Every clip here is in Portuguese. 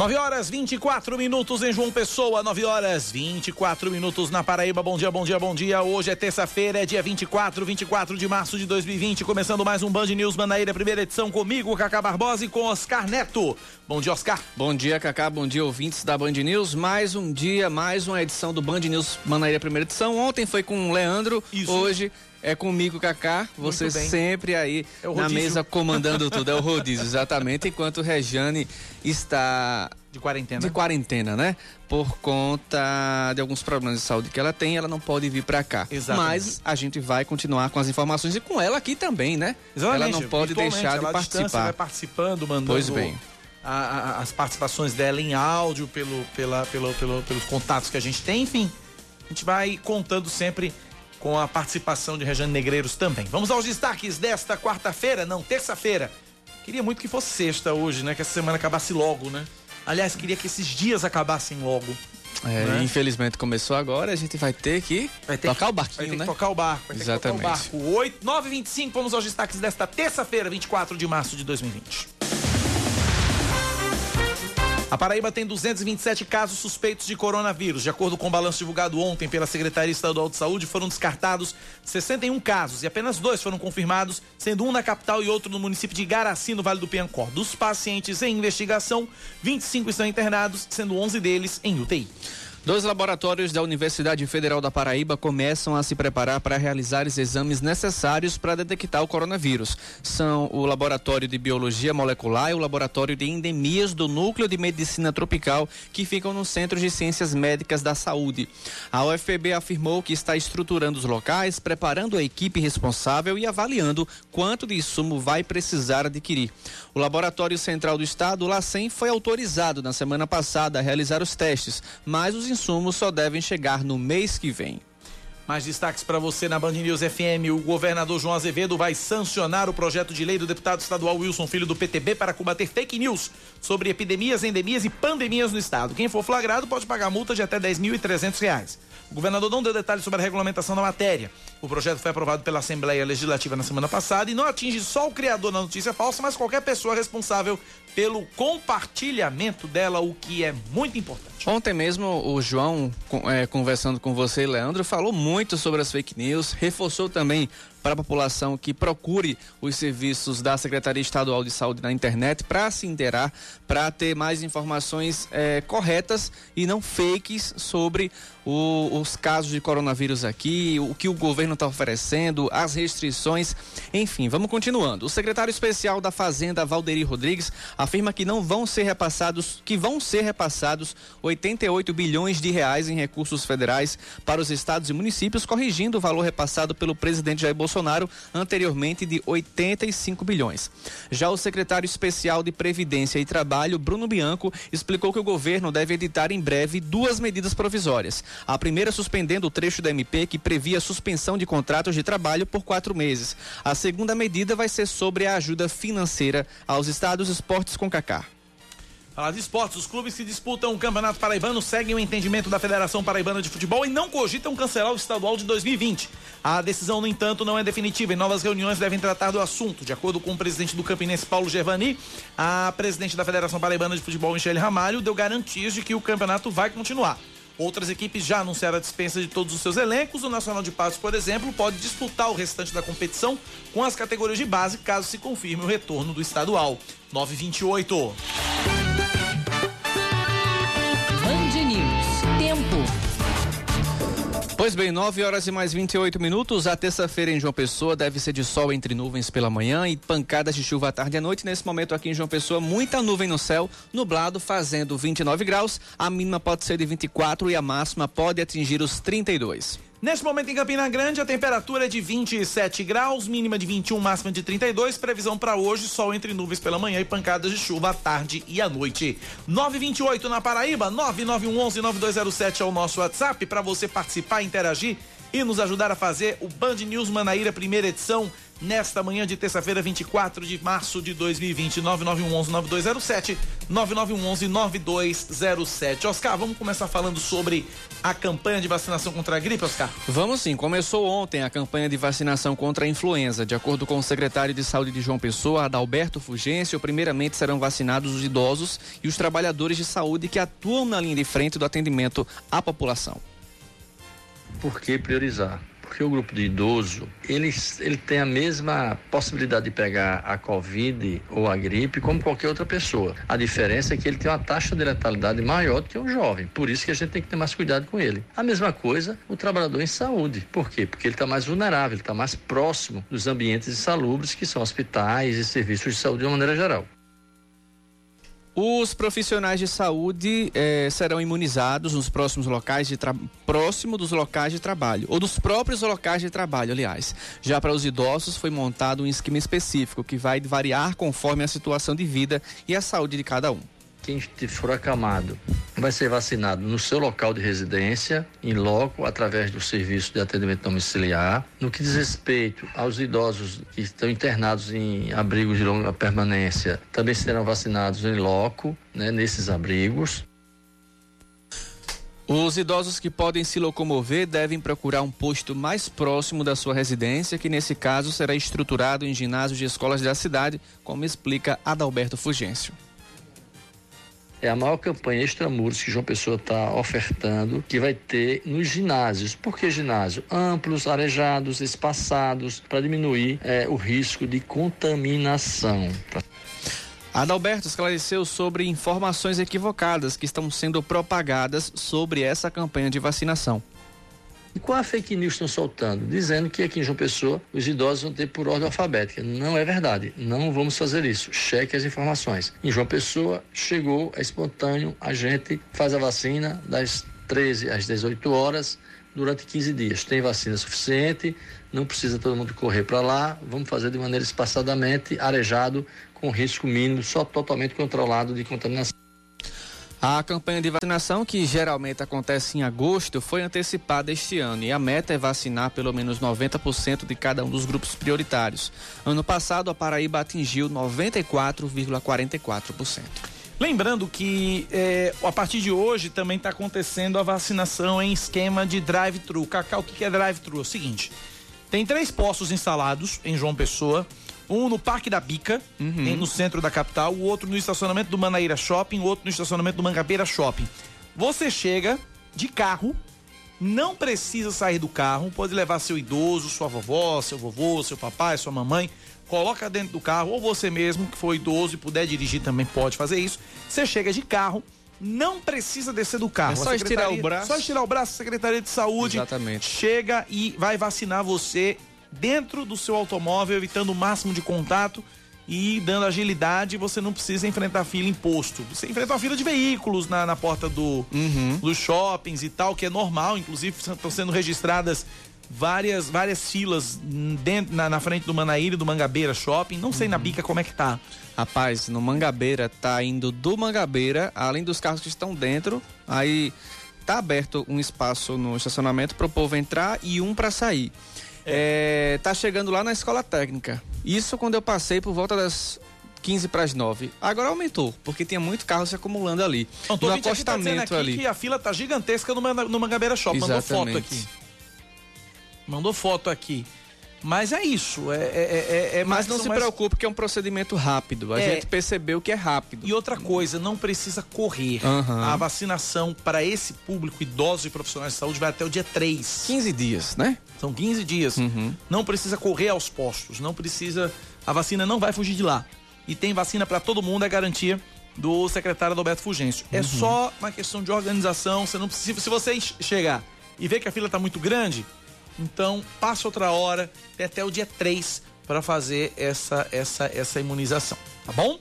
9 horas 24 minutos em João Pessoa, 9 horas 24 minutos na Paraíba. Bom dia, bom dia, bom dia. Hoje é terça-feira, é dia 24, 24 de março de 2020. Começando mais um Band News Manaíra, primeira edição comigo, Cacá Barbosa e com Oscar Neto. Bom dia, Oscar. Bom dia, Cacá. Bom dia, ouvintes da Band News. Mais um dia, mais uma edição do Band News Manaíra, primeira edição. Ontem foi com o Leandro, Isso. hoje é comigo, Cacá. Você sempre aí é na mesa comandando tudo. É o rodízio, exatamente. Enquanto Rejane está. De quarentena. De quarentena, né? Por conta de alguns problemas de saúde que ela tem, ela não pode vir para cá. Exatamente. Mas a gente vai continuar com as informações e com ela aqui também, né? Exatamente. Ela não pode deixar de participar. Vai participando, mandando. Pois bem. A, a, as participações dela em áudio, pelo, pela, pelo, pelo, pelos contatos que a gente tem, enfim. A gente vai contando sempre com a participação de Rejane Negreiros também. Vamos aos destaques desta quarta-feira, não, terça-feira. Queria muito que fosse sexta hoje, né? Que essa semana acabasse logo, né? Aliás, queria que esses dias acabassem logo. É, né? infelizmente começou agora, a gente vai ter que vai ter tocar que, o barquinho, vai ter né? Que tocar o barco, vai Exatamente. ter que tocar o barco. 8, 9 h 25 vamos aos destaques desta terça-feira, 24 de março de 2020. A Paraíba tem 227 casos suspeitos de coronavírus. De acordo com o balanço divulgado ontem pela Secretaria Estadual de Saúde, foram descartados 61 casos e apenas dois foram confirmados, sendo um na capital e outro no município de Garaci, no Vale do Piancó. Dos pacientes em investigação, 25 estão internados, sendo 11 deles em UTI. Dois laboratórios da Universidade Federal da Paraíba começam a se preparar para realizar os exames necessários para detectar o coronavírus. São o Laboratório de Biologia Molecular e o Laboratório de Endemias do Núcleo de Medicina Tropical, que ficam no Centro de Ciências Médicas da Saúde. A UFPB afirmou que está estruturando os locais, preparando a equipe responsável e avaliando quanto de insumo vai precisar adquirir. O Laboratório Central do Estado, o LACEN, foi autorizado na semana passada a realizar os testes, mas os insumos só devem chegar no mês que vem. Mais destaques para você na Band News FM. O governador João Azevedo vai sancionar o projeto de lei do deputado estadual Wilson Filho do PTB para combater fake news sobre epidemias, endemias e pandemias no estado. Quem for flagrado pode pagar multa de até R$ 10.300. O governador não deu detalhes sobre a regulamentação da matéria. O projeto foi aprovado pela Assembleia Legislativa na semana passada e não atinge só o criador da notícia falsa, mas qualquer pessoa responsável pelo compartilhamento dela, o que é muito importante. Ontem mesmo o João, é, conversando com você, Leandro, falou muito sobre as fake news, reforçou também para a população que procure os serviços da Secretaria Estadual de Saúde na internet para se inteirar, para ter mais informações é, corretas e não fakes sobre o, os casos de coronavírus aqui, o que o governo está oferecendo, as restrições, enfim, vamos continuando. O secretário especial da Fazenda, Valderi Rodrigues, afirma que não vão ser repassados, que vão ser repassados 88 bilhões de reais em recursos federais para os estados e municípios, corrigindo o valor repassado pelo presidente Jair Bolsonaro anteriormente de 85 bilhões. Já o secretário especial de Previdência e Trabalho, Bruno Bianco, explicou que o governo deve editar em breve duas medidas provisórias. A primeira suspendendo o trecho da MP que previa suspensão de contratos de trabalho por quatro meses. A segunda medida vai ser sobre a ajuda financeira aos estados esportes com Cacá. Falar de esportes, os clubes que disputam o Campeonato Paraibano seguem o entendimento da Federação Paraibana de Futebol e não cogitam cancelar o estadual de 2020. A decisão, no entanto, não é definitiva e novas reuniões devem tratar do assunto. De acordo com o presidente do Campinense, Paulo Gervani, a presidente da Federação Paraibana de Futebol, Michele Ramalho, deu garantias de que o campeonato vai continuar. Outras equipes já anunciaram a dispensa de todos os seus elencos. O Nacional de Passos, por exemplo, pode disputar o restante da competição com as categorias de base, caso se confirme o retorno do estadual. 928. Pois bem, 9 horas e mais 28 minutos. A terça-feira em João Pessoa deve ser de sol entre nuvens pela manhã e pancadas de chuva à tarde e à noite. Nesse momento aqui em João Pessoa, muita nuvem no céu, nublado, fazendo 29 graus. A mínima pode ser de 24 e a máxima pode atingir os 32. Neste momento em Campina Grande, a temperatura é de 27 graus, mínima de 21, máxima de 32. Previsão para hoje: sol entre nuvens pela manhã e pancadas de chuva à tarde e à noite. 928 na Paraíba, 991119207 é o nosso WhatsApp para você participar, interagir e nos ajudar a fazer o Band News Manaíra primeira edição nesta manhã de terça-feira, 24 de março de 2020. 9911-9207, 9911-9207. Oscar, vamos começar falando sobre a campanha de vacinação contra a gripe, Oscar? Vamos sim. Começou ontem a campanha de vacinação contra a influenza. De acordo com o secretário de Saúde de João Pessoa, Adalberto Fugêncio, primeiramente serão vacinados os idosos e os trabalhadores de saúde que atuam na linha de frente do atendimento à população. Por que priorizar? Porque o grupo de idoso, ele, ele tem a mesma possibilidade de pegar a Covid ou a gripe como qualquer outra pessoa. A diferença é que ele tem uma taxa de letalidade maior do que o jovem. Por isso que a gente tem que ter mais cuidado com ele. A mesma coisa o trabalhador em saúde. Por quê? Porque ele está mais vulnerável, ele está mais próximo dos ambientes insalubres que são hospitais e serviços de saúde de uma maneira geral. Os profissionais de saúde eh, serão imunizados nos próximos locais de próximo dos locais de trabalho, ou dos próprios locais de trabalho, aliás. Já para os idosos foi montado um esquema específico que vai variar conforme a situação de vida e a saúde de cada um quem for acamado vai ser vacinado no seu local de residência, em loco, através do serviço de atendimento domiciliar. No que diz respeito aos idosos que estão internados em abrigos de longa permanência, também serão vacinados em loco, né, nesses abrigos. Os idosos que podem se locomover devem procurar um posto mais próximo da sua residência, que nesse caso será estruturado em ginásios de escolas da cidade, como explica Adalberto Fugêncio é a maior campanha extramuros que João Pessoa está ofertando, que vai ter nos ginásios. Por que ginásio? Amplos, arejados, espaçados, para diminuir é, o risco de contaminação. Adalberto esclareceu sobre informações equivocadas que estão sendo propagadas sobre essa campanha de vacinação. E qual a fake news estão soltando? Dizendo que aqui em João Pessoa os idosos vão ter por ordem alfabética. Não é verdade. Não vamos fazer isso. Cheque as informações. Em João Pessoa chegou, é espontâneo, a gente faz a vacina das 13 às 18 horas durante 15 dias. Tem vacina suficiente, não precisa todo mundo correr para lá. Vamos fazer de maneira espaçadamente, arejado, com risco mínimo, só totalmente controlado de contaminação. A campanha de vacinação, que geralmente acontece em agosto, foi antecipada este ano e a meta é vacinar pelo menos 90% de cada um dos grupos prioritários. Ano passado, a Paraíba atingiu 94,44%. Lembrando que é, a partir de hoje também está acontecendo a vacinação em esquema de drive-thru. Cacau, o que é drive-thru? É o seguinte: tem três postos instalados em João Pessoa um no Parque da Bica, uhum. no centro da capital, o outro no estacionamento do Manaíra Shopping, o outro no estacionamento do Mangabeira Shopping. Você chega de carro, não precisa sair do carro, pode levar seu idoso, sua vovó, seu vovô, seu papai, sua mamãe, coloca dentro do carro, ou você mesmo, que for idoso e puder dirigir também pode fazer isso. Você chega de carro, não precisa descer do carro. É só estirar o braço. Só estirar o braço, a Secretaria de Saúde Exatamente. chega e vai vacinar você dentro do seu automóvel, evitando o máximo de contato e dando agilidade, você não precisa enfrentar fila em posto. Você enfrenta uma fila de veículos na, na porta do, uhum. dos shoppings e tal, que é normal, inclusive estão sendo registradas várias várias filas dentro, na, na frente do Manaíra e do Mangabeira Shopping. Não sei uhum. na bica como é que tá. Rapaz, no Mangabeira tá indo do Mangabeira, além dos carros que estão dentro, aí tá aberto um espaço no estacionamento para o povo entrar e um para sair. É. É, tá chegando lá na escola técnica. Isso quando eu passei por volta das 15 para as 9. Agora aumentou, porque tinha muito carro se acumulando ali. Não, no acostamento tá ali. que a fila tá gigantesca no, no Mangabeira Shopping. Exatamente. Mandou foto aqui. Mandou foto aqui. Mas é isso. É, é, é, é, é Mas não se mais... preocupe que é um procedimento rápido. A é. gente percebeu que é rápido. E outra coisa, não precisa correr. Uhum. A vacinação para esse público, idosos e profissionais de saúde, vai até o dia 3. 15 dias, né? São 15 dias. Uhum. Não precisa correr aos postos. Não precisa. A vacina não vai fugir de lá. E tem vacina para todo mundo, é garantia do secretário Alberto Fugêncio. É uhum. É só uma questão de organização. Você não precisa. Se você chegar e ver que a fila está muito grande, então, passa outra hora, tem até o dia 3 para fazer essa, essa, essa imunização, tá bom?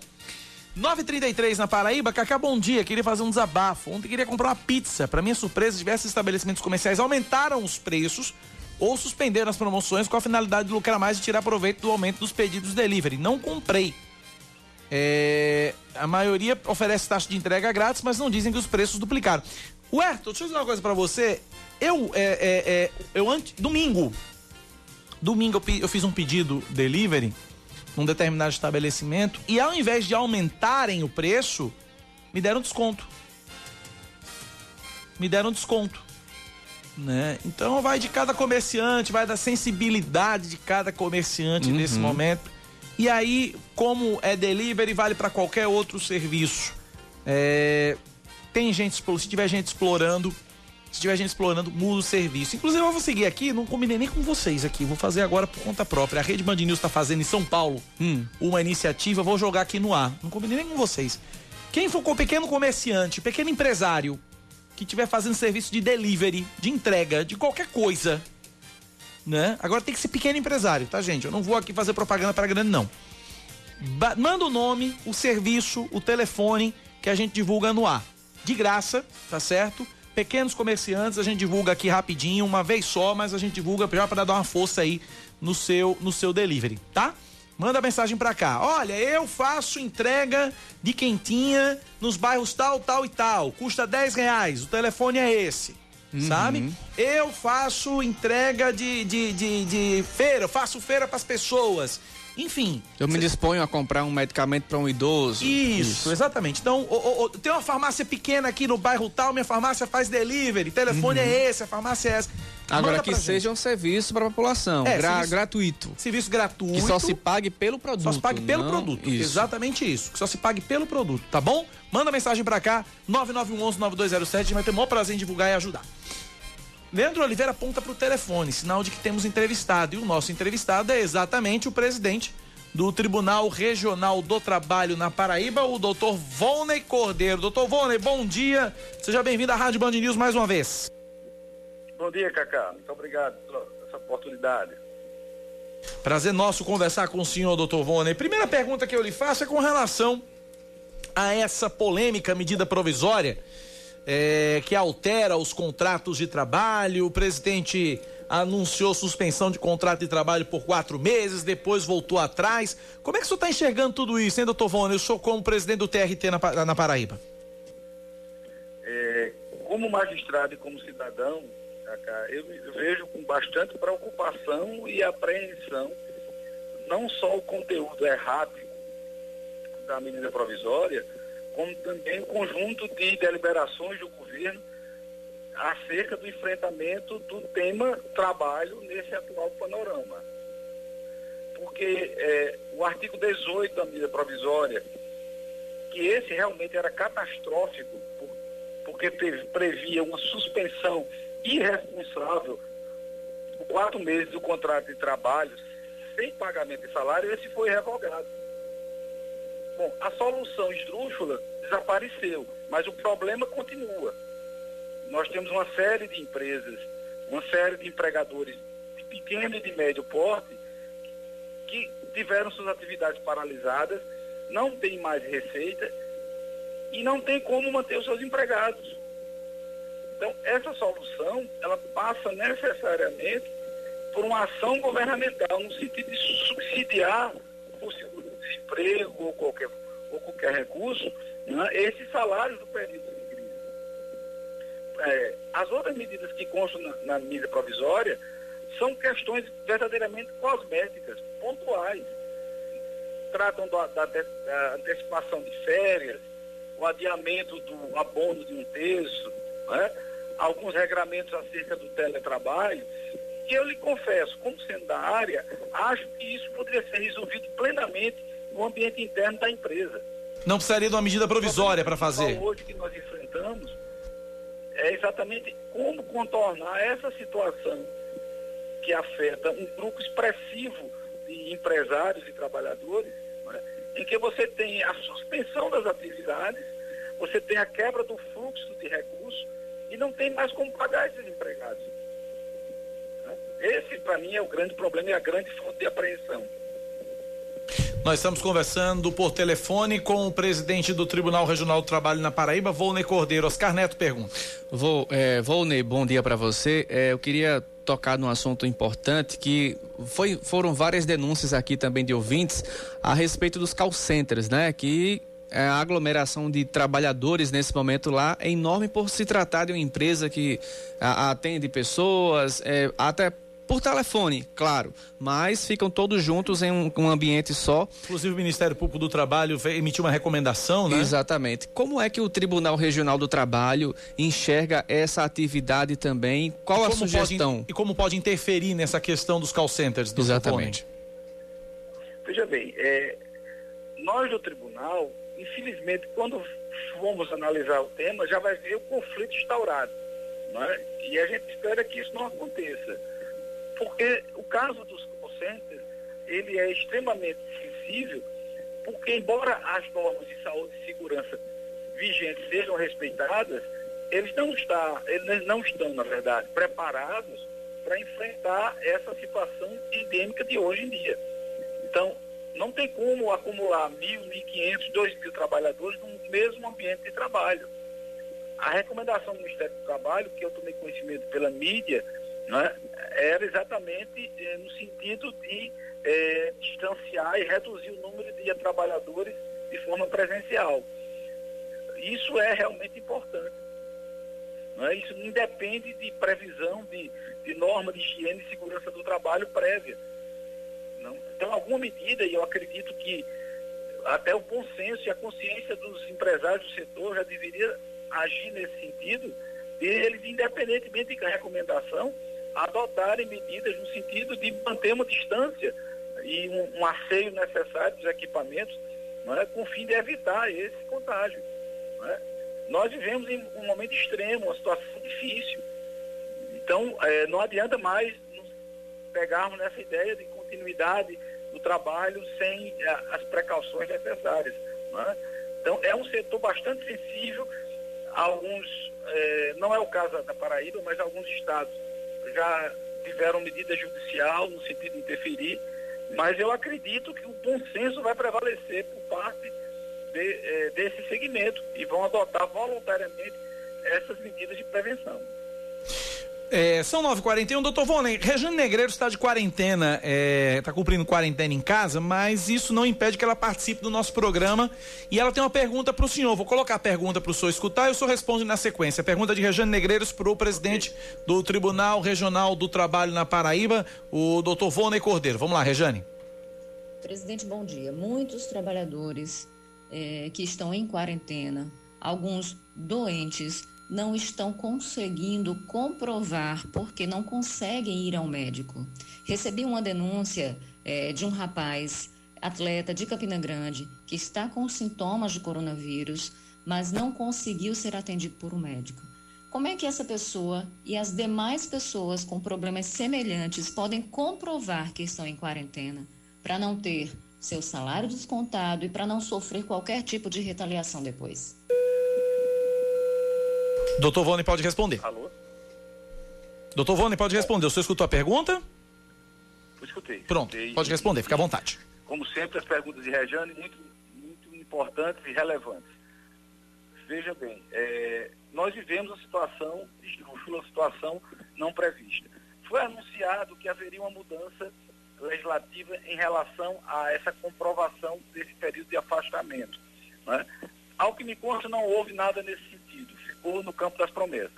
9h33 na Paraíba, Cacá, bom dia. Queria fazer um desabafo. Ontem queria comprar uma pizza. Para minha surpresa, diversos estabelecimentos comerciais aumentaram os preços ou suspenderam as promoções com a finalidade de lucrar mais e tirar proveito do aumento dos pedidos delivery. Não comprei. É... A maioria oferece taxa de entrega grátis, mas não dizem que os preços duplicaram. Huerto, deixa eu dizer uma coisa para você. Eu, é, é, é, eu antes, domingo, Domingo eu, eu fiz um pedido delivery num determinado estabelecimento e ao invés de aumentarem o preço, me deram desconto. Me deram desconto. Né? Então vai de cada comerciante, vai da sensibilidade de cada comerciante uhum. nesse momento. E aí, como é delivery, vale para qualquer outro serviço. É, tem gente, se tiver gente explorando, se tiver gente explorando, muda o serviço. Inclusive, eu vou seguir aqui, não combinei nem com vocês aqui, vou fazer agora por conta própria. A Rede Band News está fazendo em São Paulo hum. uma iniciativa, vou jogar aqui no ar. Não combinei nem com vocês. Quem for com pequeno comerciante, pequeno empresário, que estiver fazendo serviço de delivery, de entrega, de qualquer coisa, né? Agora tem que ser pequeno empresário, tá, gente? Eu não vou aqui fazer propaganda para grande, não. Ba manda o nome, o serviço, o telefone que a gente divulga no ar. De graça, tá certo? Pequenos comerciantes, a gente divulga aqui rapidinho, uma vez só, mas a gente divulga já para dar uma força aí no seu, no seu delivery, tá? Manda mensagem pra cá. Olha, eu faço entrega de quentinha nos bairros tal, tal e tal. Custa 10 reais. O telefone é esse. Uhum. Sabe? Eu faço entrega de, de, de, de feira, eu faço feira para as pessoas. Enfim. Eu me disponho a comprar um medicamento para um idoso. Isso, Isso. exatamente. Então, o, o, tem uma farmácia pequena aqui no bairro tal, minha farmácia faz delivery, telefone uhum. é esse, a farmácia é essa. Agora que seja um serviço para a população, é, gra serviço, gratuito. Serviço gratuito. Que só se pague pelo produto. Só se pague pelo não... produto. Isso. Exatamente isso. Que só se pague pelo produto, tá bom? Manda mensagem para cá, 9911-9207, a gente vai ter o maior prazer em divulgar e ajudar. Leandro Oliveira aponta para o telefone, sinal de que temos entrevistado. E o nosso entrevistado é exatamente o presidente do Tribunal Regional do Trabalho na Paraíba, o doutor Volney Cordeiro. Doutor Volney, bom dia. Seja bem-vindo à Rádio Band News mais uma vez. Bom dia, Cacá. Muito obrigado pela essa oportunidade. Prazer nosso conversar com o senhor, doutor Volney. Primeira pergunta que eu lhe faço é com relação a essa polêmica medida provisória é, que altera os contratos de trabalho. O presidente anunciou suspensão de contrato de trabalho por quatro meses, depois voltou atrás. Como é que o senhor está enxergando tudo isso, hein, doutor Vone? Eu sou como presidente do TRT na, na Paraíba. É, como magistrado e como cidadão, eu vejo com bastante preocupação e apreensão não só o conteúdo errado da medida provisória, como também um conjunto de deliberações do governo acerca do enfrentamento do tema trabalho nesse atual panorama. Porque é, o artigo 18 da medida provisória, que esse realmente era catastrófico, por, porque previa uma suspensão irresponsável por quatro meses do contrato de trabalho sem pagamento de salário, esse foi revogado. Bom, a solução esdrúxula desapareceu, mas o problema continua. Nós temos uma série de empresas, uma série de empregadores de pequeno e de médio porte que tiveram suas atividades paralisadas, não tem mais receita e não tem como manter os seus empregados. Então, essa solução, ela passa necessariamente por uma ação governamental, no sentido de subsidiar o seguro-desemprego ou qualquer, ou qualquer recurso, né, esses salários do período de crise. É, as outras medidas que constam na, na medida provisória são questões verdadeiramente cosméticas, pontuais. Tratam da, da, da antecipação de férias, o adiamento do abono de um terço, né? alguns regramentos acerca do teletrabalho, que eu lhe confesso, como sendo da área, acho que isso poderia ser resolvido plenamente no ambiente interno da empresa. Não precisaria de uma medida provisória para fazer. Hoje que nós enfrentamos é exatamente como contornar essa situação que afeta um grupo expressivo de empresários e trabalhadores, né, em que você tem a suspensão das atividades, você tem a quebra do fluxo de recursos e não tem mais como pagar esses empregados. Né. Esse, para mim, é o grande problema e a grande fonte de apreensão. Nós estamos conversando por telefone com o presidente do Tribunal Regional do Trabalho na Paraíba, Volney Cordeiro. Oscar Neto pergunta. Vol, é, Volney, bom dia para você. É, eu queria tocar num assunto importante que foi, foram várias denúncias aqui também de ouvintes a respeito dos call centers, né? Que é, a aglomeração de trabalhadores nesse momento lá é enorme por se tratar de uma empresa que atende pessoas, é, até por telefone, claro, mas ficam todos juntos em um, um ambiente só. Inclusive o Ministério Público do Trabalho emitiu uma recomendação, né? Exatamente. Como é que o Tribunal Regional do Trabalho enxerga essa atividade também? Qual a sugestão? Pode, e como pode interferir nessa questão dos call centers? Do Exatamente. Veja bem, é, nós do tribunal, infelizmente, quando formos analisar o tema, já vai ver o conflito instaurado. Né? E a gente espera que isso não aconteça. Porque o caso dos call centers, ele é extremamente sensível, porque embora as normas de saúde e segurança vigentes sejam respeitadas, eles não, está, eles não estão, na verdade, preparados para enfrentar essa situação endêmica de hoje em dia. Então, não tem como acumular mil, mil quinhentos, dois mil trabalhadores no mesmo ambiente de trabalho. A recomendação do Ministério do Trabalho, que eu tomei conhecimento pela mídia, né, era exatamente eh, no sentido de eh, distanciar e reduzir o número de trabalhadores de forma presencial. Isso é realmente importante. Né? Isso não depende de previsão de, de norma de higiene e segurança do trabalho prévia. Não? Então, alguma medida, e eu acredito que até o bom senso e a consciência dos empresários do setor já deveria agir nesse sentido, eles, independentemente da recomendação, adotarem medidas no sentido de manter uma distância e um, um asseio necessário dos equipamentos, é, com o fim de evitar esse contágio. É. Nós vivemos em um momento extremo, uma situação difícil. Então, é, não adianta mais nos pegarmos nessa ideia de continuidade do trabalho sem é, as precauções necessárias. É? Então, é um setor bastante sensível alguns, é, não é o caso da Paraíba, mas alguns estados já tiveram medida judicial no sentido de interferir, mas eu acredito que o bom senso vai prevalecer por parte de, é, desse segmento e vão adotar voluntariamente essas medidas de prevenção. É, são 9h41, doutor Vonen, Regina Negreiro está de quarentena, está é, tá cumprindo quarentena em casa, mas isso não impede que ela participe do nosso programa e ela tem uma pergunta para o senhor. Vou colocar a pergunta para o senhor escutar e o senhor responde na sequência. Pergunta de Regina Negreiros para o presidente do Tribunal Regional do Trabalho na Paraíba, o doutor Vonen Cordeiro. Vamos lá, Rejane. Presidente, bom dia. Muitos trabalhadores é, que estão em quarentena, alguns doentes, não estão conseguindo comprovar porque não conseguem ir ao médico. Recebi uma denúncia é, de um rapaz, atleta de Campina Grande, que está com sintomas de coronavírus, mas não conseguiu ser atendido por um médico. Como é que essa pessoa e as demais pessoas com problemas semelhantes podem comprovar que estão em quarentena para não ter seu salário descontado e para não sofrer qualquer tipo de retaliação depois? Doutor Vone pode responder. Alô? Doutor Vone pode responder. O senhor escutou a pergunta? Eu escutei. Pronto, escutei, pode responder, fica à vontade. Como sempre, as perguntas de Rejane muito, muito importantes e relevantes. Veja bem, é, nós vivemos uma situação esdrúxula, uma situação não prevista. Foi anunciado que haveria uma mudança legislativa em relação a essa comprovação desse período de afastamento. Né? Ao que me consta, não houve nada nesse ficou no campo das promessas.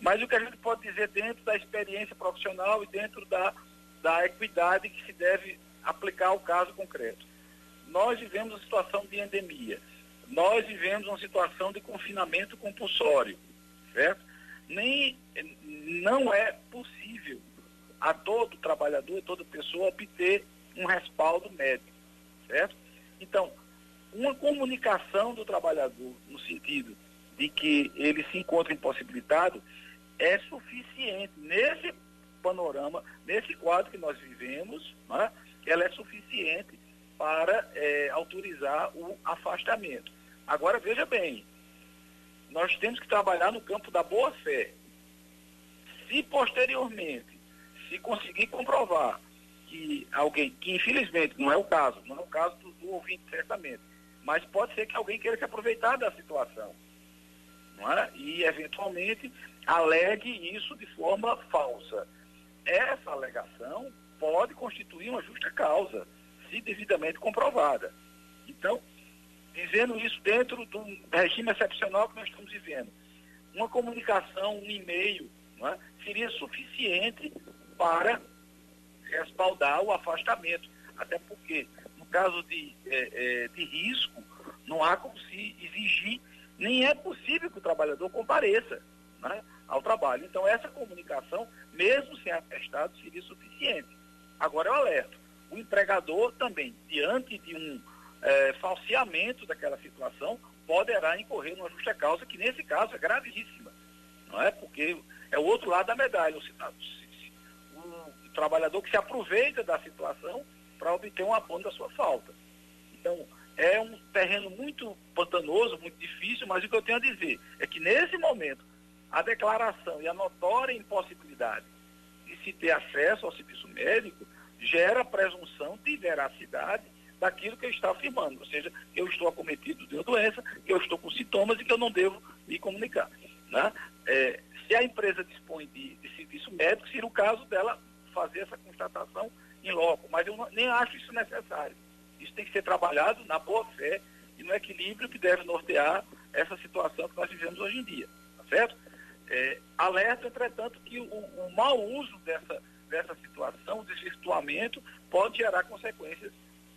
Mas o que a gente pode dizer dentro da experiência profissional e dentro da, da equidade que se deve aplicar ao caso concreto. Nós vivemos uma situação de endemia. Nós vivemos uma situação de confinamento compulsório, certo? Nem, não é possível a todo trabalhador, a toda pessoa obter um respaldo médico, certo? Então, uma comunicação do trabalhador no sentido de que ele se encontra impossibilitado é suficiente. Nesse panorama, nesse quadro que nós vivemos, né, ela é suficiente para é, autorizar o afastamento. Agora, veja bem, nós temos que trabalhar no campo da boa-fé. Se posteriormente, se conseguir comprovar que alguém, que infelizmente não é o caso, não é o caso do, do ouvinte certamente, mas pode ser que alguém queira se aproveitar da situação é? e eventualmente alegue isso de forma falsa. Essa alegação pode constituir uma justa causa, se devidamente comprovada. Então, dizendo isso dentro do regime excepcional que nós estamos vivendo, uma comunicação, um e-mail, é? seria suficiente para respaldar o afastamento. Até porque, no caso de, é, é, de risco, não há como se exigir, nem é possível que o trabalhador compareça né, ao trabalho. Então, essa comunicação, mesmo sem atestado, seria suficiente. Agora, eu alerto, o empregador também, diante de um é, falseamento daquela situação, poderá incorrer numa justa causa, que nesse caso é gravíssima. Não é? Porque é o outro lado da medalha. O, o trabalhador que se aproveita da situação para obter um abono da sua falta. Então, é um terreno muito pantanoso, muito difícil, mas o que eu tenho a dizer é que nesse momento, a declaração e a notória impossibilidade de se ter acesso ao serviço médico gera presunção de veracidade daquilo que eu estou afirmando, ou seja, eu estou acometido de uma doença, que eu estou com sintomas e que eu não devo me comunicar. Né? É, se a empresa dispõe de, de, serviço médico, seria o caso dela fazer essa constatação em loco, mas eu não, nem acho isso necessário. Isso tem que ser trabalhado na boa fé e no equilíbrio que deve nortear essa situação que nós vivemos hoje em dia, tá certo? É, alerta, entretanto, que o, o mau uso dessa, dessa situação, o desvirtuamento, pode gerar consequências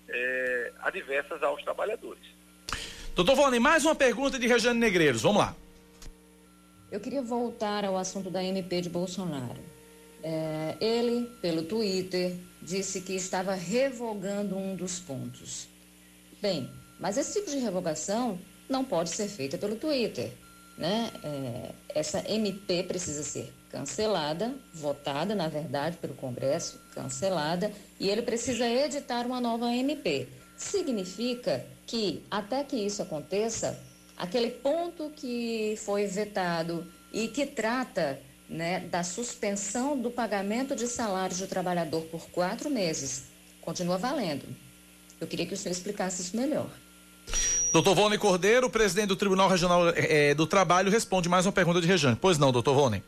é, adversas aos trabalhadores. Doutor Vone, mais uma pergunta de Regiane Negreiros. Vamos lá. Eu queria voltar ao assunto da MP de Bolsonaro. É, ele, pelo Twitter, disse que estava revogando um dos pontos. Bem, mas esse tipo de revogação não pode ser feita pelo Twitter. Né? É, essa MP precisa ser cancelada, votada, na verdade, pelo Congresso, cancelada, e ele precisa editar uma nova MP. Significa que, até que isso aconteça, aquele ponto que foi vetado e que trata né, da suspensão do pagamento de salários do trabalhador por quatro meses continua valendo. Eu queria que o senhor explicasse isso melhor. Doutor Vone Cordeiro, presidente do Tribunal Regional é, do Trabalho, responde mais uma pergunta de Rejane. Pois não, doutor Vone.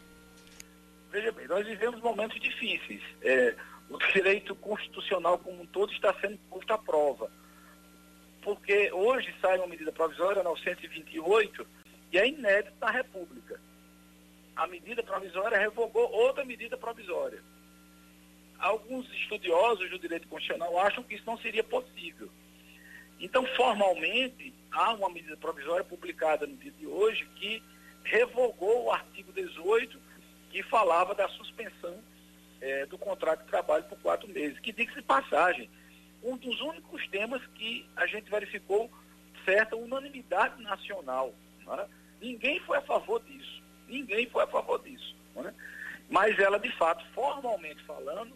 Veja bem, nós vivemos momentos difíceis. É, o direito constitucional como um todo está sendo posto à prova. Porque hoje sai uma medida provisória, 928, e é inédito na República. A medida provisória revogou outra medida provisória. Alguns estudiosos do direito constitucional acham que isso não seria possível. Então, formalmente, há uma medida provisória publicada no dia de hoje que revogou o artigo 18 que falava da suspensão é, do contrato de trabalho por quatro meses, que diga-se passagem, um dos únicos temas que a gente verificou certa unanimidade nacional. É? Ninguém foi a favor disso. Ninguém foi a favor disso. É? Mas ela, de fato, formalmente falando,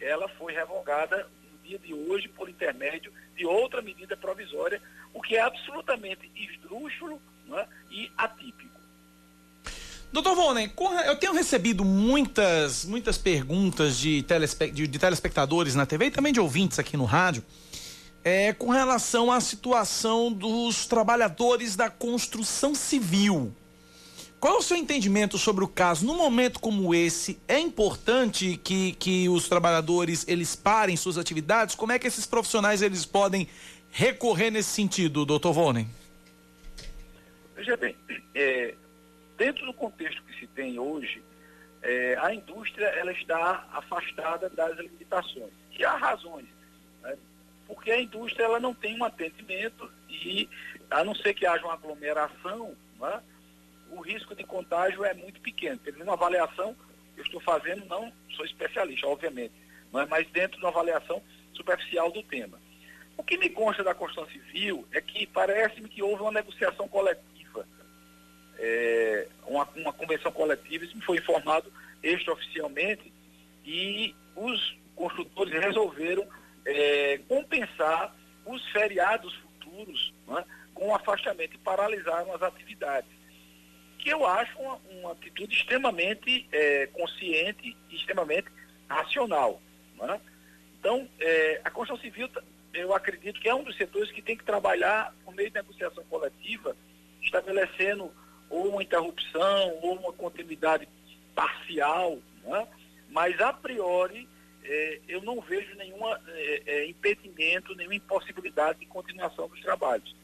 ela foi revogada no dia de hoje por intermédio de outra medida provisória, o que é absolutamente esdrúxulo é? e atípico. Doutor Vonen, eu tenho recebido muitas, muitas perguntas de, telespe de, de, telespectadores na TV e também de ouvintes aqui no rádio é, com relação à situação dos trabalhadores da construção civil. Qual é o seu entendimento sobre o caso? Num momento como esse, é importante que, que os trabalhadores eles parem suas atividades? Como é que esses profissionais eles podem recorrer nesse sentido, doutor Vonen? Veja bem, é, Dentro do contexto que se tem hoje, é, a indústria ela está afastada das limitações. E há razões. Né? Porque a indústria ela não tem um atendimento e, a não ser que haja uma aglomeração, né? O risco de contágio é muito pequeno. Menos uma avaliação eu estou fazendo, não sou especialista, obviamente, mas, mas dentro de uma avaliação superficial do tema. O que me consta da construção civil é que parece-me que houve uma negociação coletiva é, uma, uma convenção coletiva, isso me foi informado extraoficialmente, e os construtores resolveram é, compensar os feriados futuros né, com afastamento e paralisaram as atividades. Que eu acho uma, uma atitude extremamente é, consciente e extremamente racional. Né? Então, é, a construção civil, eu acredito que é um dos setores que tem que trabalhar por meio de negociação coletiva, estabelecendo ou uma interrupção, ou uma continuidade parcial, né? mas a priori é, eu não vejo nenhum é, é, impedimento, nenhuma impossibilidade de continuação dos trabalhos.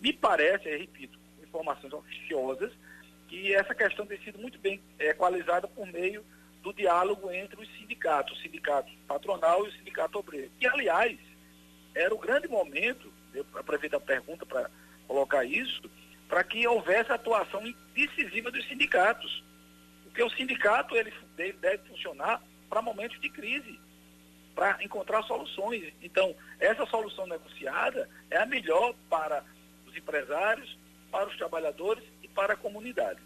Me parece, repito, informações oficiosas, que essa questão tem sido muito bem equalizada por meio do diálogo entre os sindicatos, o sindicato patronal e o sindicato obreiro. E, aliás, era o grande momento, eu aproveito a pergunta para colocar isso, para que houvesse atuação decisiva dos sindicatos. Porque o sindicato ele deve, deve funcionar para momentos de crise, para encontrar soluções. Então, essa solução negociada é a melhor para os empresários, para os trabalhadores e para a comunidade.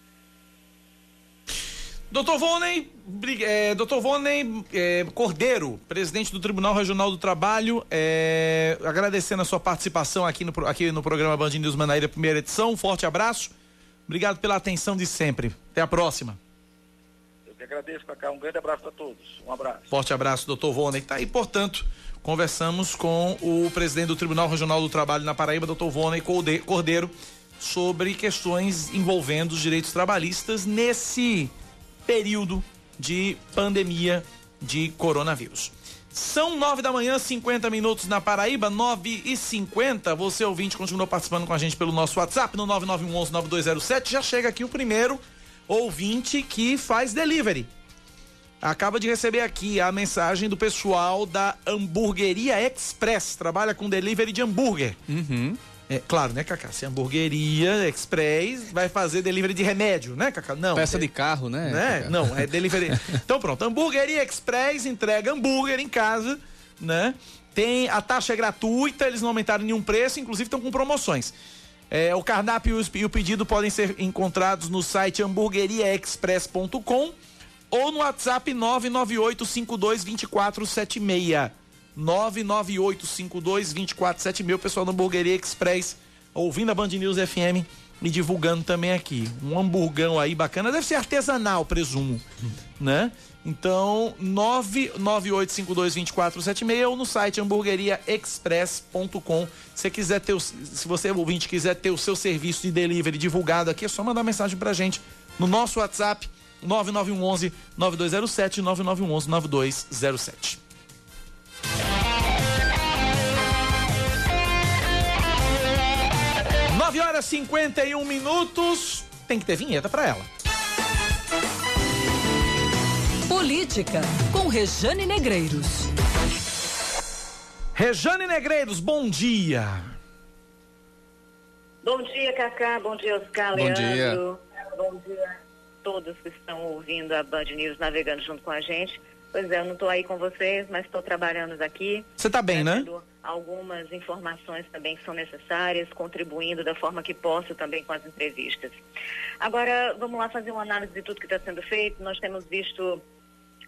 Doutor Voney, é, doutor Voney é, Cordeiro, presidente do Tribunal Regional do Trabalho, é, agradecendo a sua participação aqui no, aqui no programa Band News Manaíra, primeira edição. Um forte abraço. Obrigado pela atenção de sempre. Até a próxima. Eu que agradeço, Cacá. Um grande abraço a todos. Um abraço. Forte abraço, doutor Voney. Tá aí, portanto, conversamos com o presidente do Tribunal Regional do Trabalho na Paraíba, doutor Voney Cordeiro, sobre questões envolvendo os direitos trabalhistas nesse período de pandemia de coronavírus. São nove da manhã, 50 minutos na Paraíba, nove e cinquenta. Você ouvinte continua participando com a gente pelo nosso WhatsApp no 9911-9207. Já chega aqui o primeiro ouvinte que faz delivery. Acaba de receber aqui a mensagem do pessoal da Hamburgueria Express. Trabalha com delivery de hambúrguer. Uhum. É, claro, né, Cacá? Se hamburgueria express vai fazer delivery de remédio, né, Cacá? Não. Peça de carro, né? né? Não, é delivery. então pronto, hamburgueria express entrega hambúrguer em casa, né? Tem a taxa é gratuita, eles não aumentaram nenhum preço, inclusive estão com promoções. É, o cardápio e o pedido podem ser encontrados no site hamburgueriaexpress.com ou no WhatsApp 998522476. 998522476, o pessoal da Hamburgueria Express, ouvindo a Band News FM e divulgando também aqui. Um hamburgão aí bacana, deve ser artesanal, presumo, né? Então, 998522476 ou no site hamburgueriaexpress.com. Se quiser ter se você ouvinte quiser ter o seu serviço de delivery divulgado aqui, é só mandar mensagem pra gente no nosso WhatsApp 9911 9207 9911 9207. 9 horas e 51 minutos. Tem que ter vinheta para ela. Política, com Rejane Negreiros. Rejane Negreiros, bom dia. Bom dia, Cacá. Bom dia, Oscar Bom Leandro. dia. Bom dia a todos que estão ouvindo a Band News navegando junto com a gente. Pois é, eu não estou aí com vocês, mas estou trabalhando aqui. Você tá bem, né? Algumas informações também que são necessárias, contribuindo da forma que posso também com as entrevistas. Agora, vamos lá fazer uma análise de tudo que está sendo feito. Nós temos visto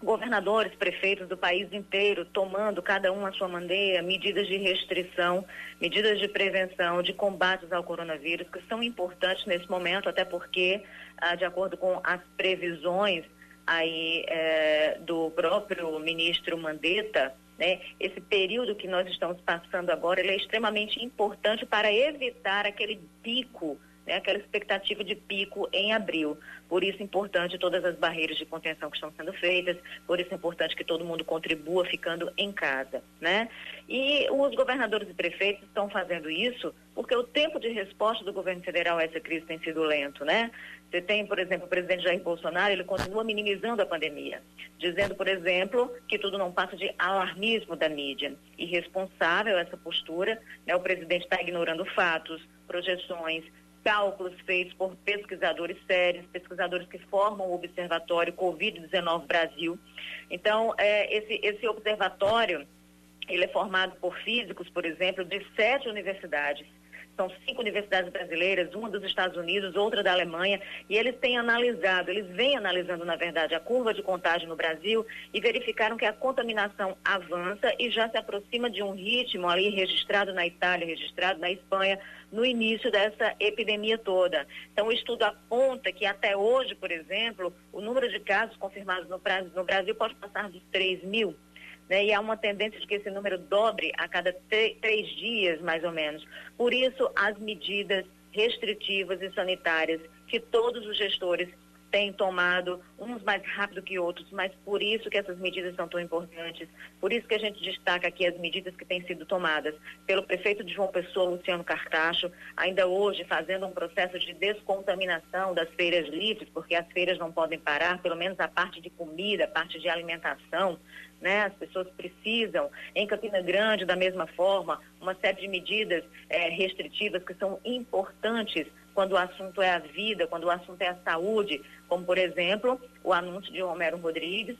governadores, prefeitos do país inteiro tomando, cada um a sua maneira, medidas de restrição, medidas de prevenção, de combates ao coronavírus, que são importantes nesse momento, até porque, ah, de acordo com as previsões aí eh, do próprio ministro Mandetta, né, esse período que nós estamos passando agora, é extremamente importante para evitar aquele pico né, aquela expectativa de pico em abril. Por isso é importante todas as barreiras de contenção que estão sendo feitas, por isso é importante que todo mundo contribua ficando em casa, né? E os governadores e prefeitos estão fazendo isso porque o tempo de resposta do governo federal a essa crise tem sido lento, né? Você tem, por exemplo, o presidente Jair Bolsonaro, ele continua minimizando a pandemia, dizendo, por exemplo, que tudo não passa de alarmismo da mídia. Irresponsável essa postura, né? O presidente está ignorando fatos, projeções, cálculos feitos por pesquisadores sérios, pesquisadores que formam o Observatório Covid-19 Brasil. Então, é, esse, esse observatório, ele é formado por físicos, por exemplo, de sete universidades. São cinco universidades brasileiras, uma dos Estados Unidos, outra da Alemanha, e eles têm analisado, eles vêm analisando, na verdade, a curva de contágio no Brasil e verificaram que a contaminação avança e já se aproxima de um ritmo ali registrado na Itália, registrado na Espanha, no início dessa epidemia toda. Então, o estudo aponta que até hoje, por exemplo, o número de casos confirmados no Brasil, pode passar dos 3 mil. Né, e há uma tendência de que esse número dobre a cada três dias, mais ou menos. Por isso, as medidas restritivas e sanitárias que todos os gestores têm tomado, uns mais rápido que outros, mas por isso que essas medidas são tão importantes, por isso que a gente destaca aqui as medidas que têm sido tomadas pelo prefeito de João Pessoa, Luciano Cartacho, ainda hoje fazendo um processo de descontaminação das feiras livres, porque as feiras não podem parar, pelo menos a parte de comida, a parte de alimentação, né? As pessoas precisam. Em Campina Grande, da mesma forma, uma série de medidas é, restritivas que são importantes quando o assunto é a vida, quando o assunto é a saúde, como, por exemplo, o anúncio de Romero Rodrigues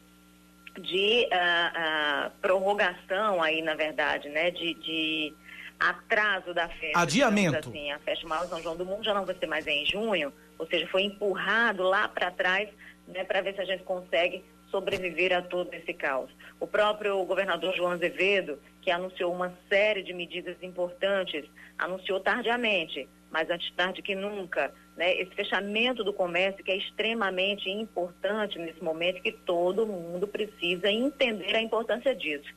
de uh, uh, prorrogação aí, na verdade, né, de, de atraso da festa. Adiamento. Assim, a festa maior São João do Mundo já não vai ser mais em junho, ou seja, foi empurrado lá para trás, né, para ver se a gente consegue sobreviver a todo esse caos. O próprio governador João Azevedo, que anunciou uma série de medidas importantes, anunciou tardiamente, mas antes tarde que nunca, né, esse fechamento do comércio que é extremamente importante nesse momento que todo mundo precisa entender a importância disso.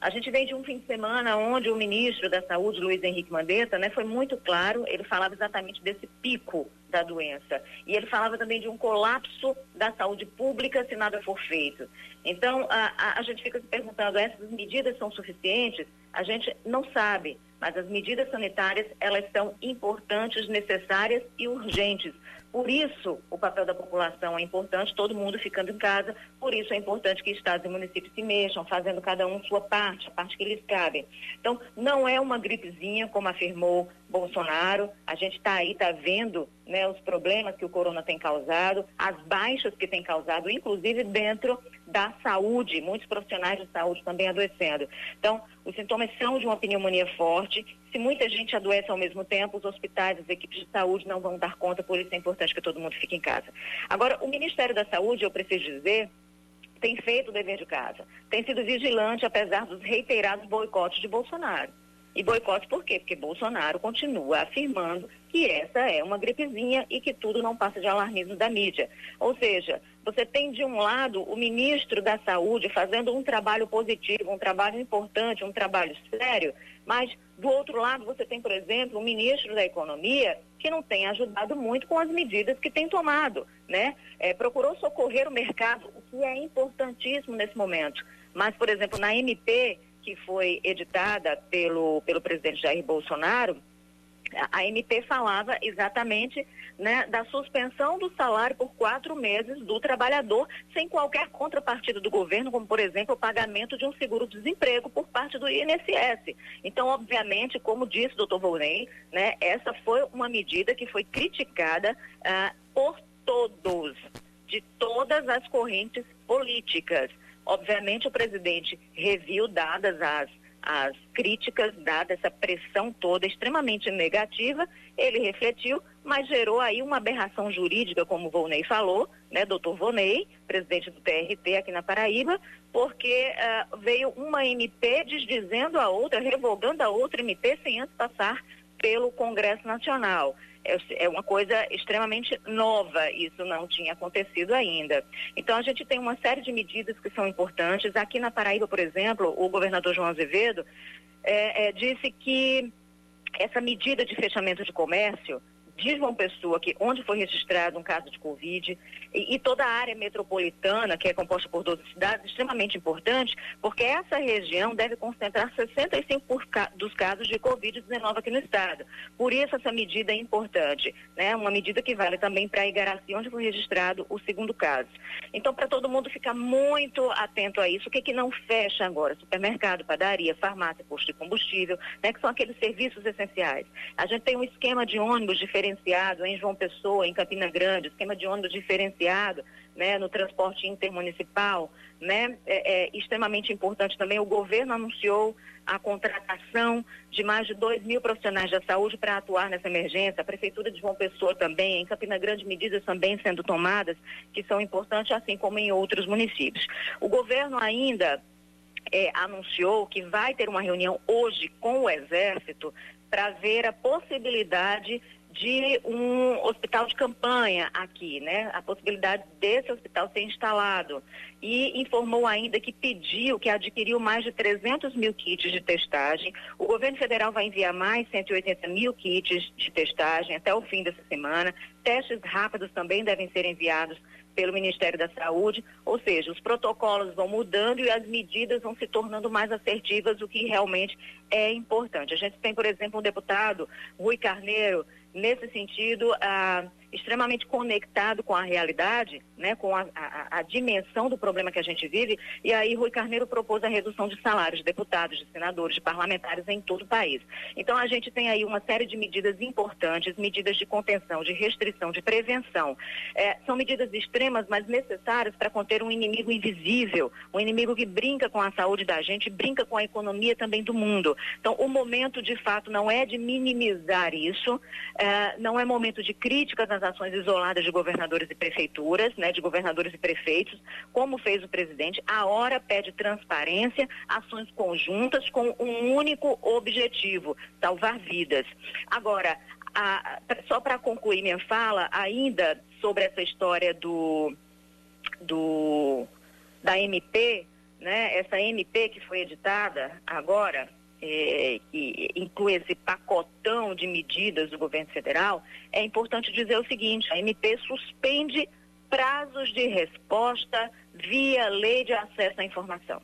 A gente vem de um fim de semana onde o ministro da Saúde, Luiz Henrique Mandetta, né, foi muito claro, ele falava exatamente desse pico da doença. E ele falava também de um colapso da saúde pública se nada for feito. Então, a, a, a gente fica se perguntando, essas medidas são suficientes? A gente não sabe, mas as medidas sanitárias, elas são importantes, necessárias e urgentes por isso, o papel da população é importante, todo mundo ficando em casa. Por isso, é importante que estados e municípios se mexam, fazendo cada um sua parte, a parte que lhes cabe. Então, não é uma gripezinha, como afirmou Bolsonaro. A gente está aí, está vendo né, os problemas que o corona tem causado, as baixas que tem causado, inclusive dentro da saúde, muitos profissionais de saúde também adoecendo. Então, os sintomas são de uma pneumonia forte. Se muita gente adoece ao mesmo tempo, os hospitais, as equipes de saúde não vão dar conta, por isso é importante que todo mundo fique em casa. Agora, o Ministério da Saúde, eu preciso dizer, tem feito o dever de casa, tem sido vigilante apesar dos reiterados boicotes de Bolsonaro. E boicote por quê? Porque Bolsonaro continua afirmando que essa é uma gripezinha e que tudo não passa de alarmismo da mídia. Ou seja, você tem de um lado o ministro da Saúde fazendo um trabalho positivo, um trabalho importante, um trabalho sério, mas do outro lado você tem, por exemplo, o ministro da Economia que não tem ajudado muito com as medidas que tem tomado, né? É, procurou socorrer o mercado, o que é importantíssimo nesse momento. Mas, por exemplo, na MP que foi editada pelo, pelo presidente Jair Bolsonaro, a MP falava exatamente né, da suspensão do salário por quatro meses do trabalhador, sem qualquer contrapartida do governo, como, por exemplo, o pagamento de um seguro-desemprego por parte do INSS. Então, obviamente, como disse o doutor Volney, né, essa foi uma medida que foi criticada ah, por todos, de todas as correntes políticas. Obviamente, o presidente reviu, dadas as, as críticas, dada essa pressão toda extremamente negativa, ele refletiu, mas gerou aí uma aberração jurídica, como o Volney falou, né, doutor Volney, presidente do TRT aqui na Paraíba, porque uh, veio uma MP desdizendo a outra, revogando a outra MP sem antes passar pelo Congresso Nacional é, é uma coisa extremamente nova, isso não tinha acontecido ainda. Então, a gente tem uma série de medidas que são importantes. Aqui na Paraíba, por exemplo, o governador João Azevedo é, é, disse que essa medida de fechamento de comércio de João Pessoa, que, onde foi registrado um caso de Covid, e, e, toda a área metropolitana, que é composta por 12 cidades, extremamente importante, porque essa região deve concentrar 65% dos casos de Covid-19 aqui no estado. Por isso, essa medida é importante, né? Uma medida que vale também para Igaraci, onde foi registrado o segundo caso. Então, para todo mundo ficar muito atento a isso, o que, que não fecha agora? Supermercado, padaria, farmácia, posto de combustível, né? Que são aqueles serviços essenciais. A gente tem um esquema de ônibus diferenciado em João Pessoa, em Campina Grande, esquema de ônibus diferenciado né, no transporte intermunicipal, né, é, é, extremamente importante também. O governo anunciou a contratação de mais de 2 mil profissionais da saúde para atuar nessa emergência. A Prefeitura de João Pessoa também, em Campina Grande, medidas também sendo tomadas que são importantes, assim como em outros municípios. O governo ainda é, anunciou que vai ter uma reunião hoje com o Exército para ver a possibilidade de um hospital de campanha aqui, né? A possibilidade desse hospital ser instalado. e informou ainda que pediu, que adquiriu mais de 300 mil kits de testagem. O governo federal vai enviar mais 180 mil kits de testagem até o fim dessa semana. Testes rápidos também devem ser enviados pelo Ministério da Saúde, ou seja, os protocolos vão mudando e as medidas vão se tornando mais assertivas, o que realmente é importante. A gente tem, por exemplo, um deputado, Rui Carneiro, nesse sentido, ah, extremamente conectado com a realidade, né, com a, a, a, dimensão do problema que a gente vive. E aí Rui Carneiro propôs a redução de salários de deputados, de senadores, de parlamentares em todo o país. Então a gente tem aí uma série de medidas importantes, medidas de contenção, de restrição, de prevenção. É, são medidas extremas, mas necessárias para conter um inimigo invisível, um inimigo que brinca com a saúde da gente, brinca com a economia também do mundo. Então o momento de fato não é de minimizar isso, é, não é momento de críticas ações isoladas de governadores e prefeituras, né, de governadores e prefeitos, como fez o presidente. A hora pede transparência, ações conjuntas com um único objetivo: salvar vidas. Agora, a, só para concluir minha fala, ainda sobre essa história do, do da MP, né, essa MP que foi editada agora, é, que inclui esse pacotão de medidas do governo federal, é importante dizer o seguinte: a MP suspende prazos de resposta via lei de acesso à informação.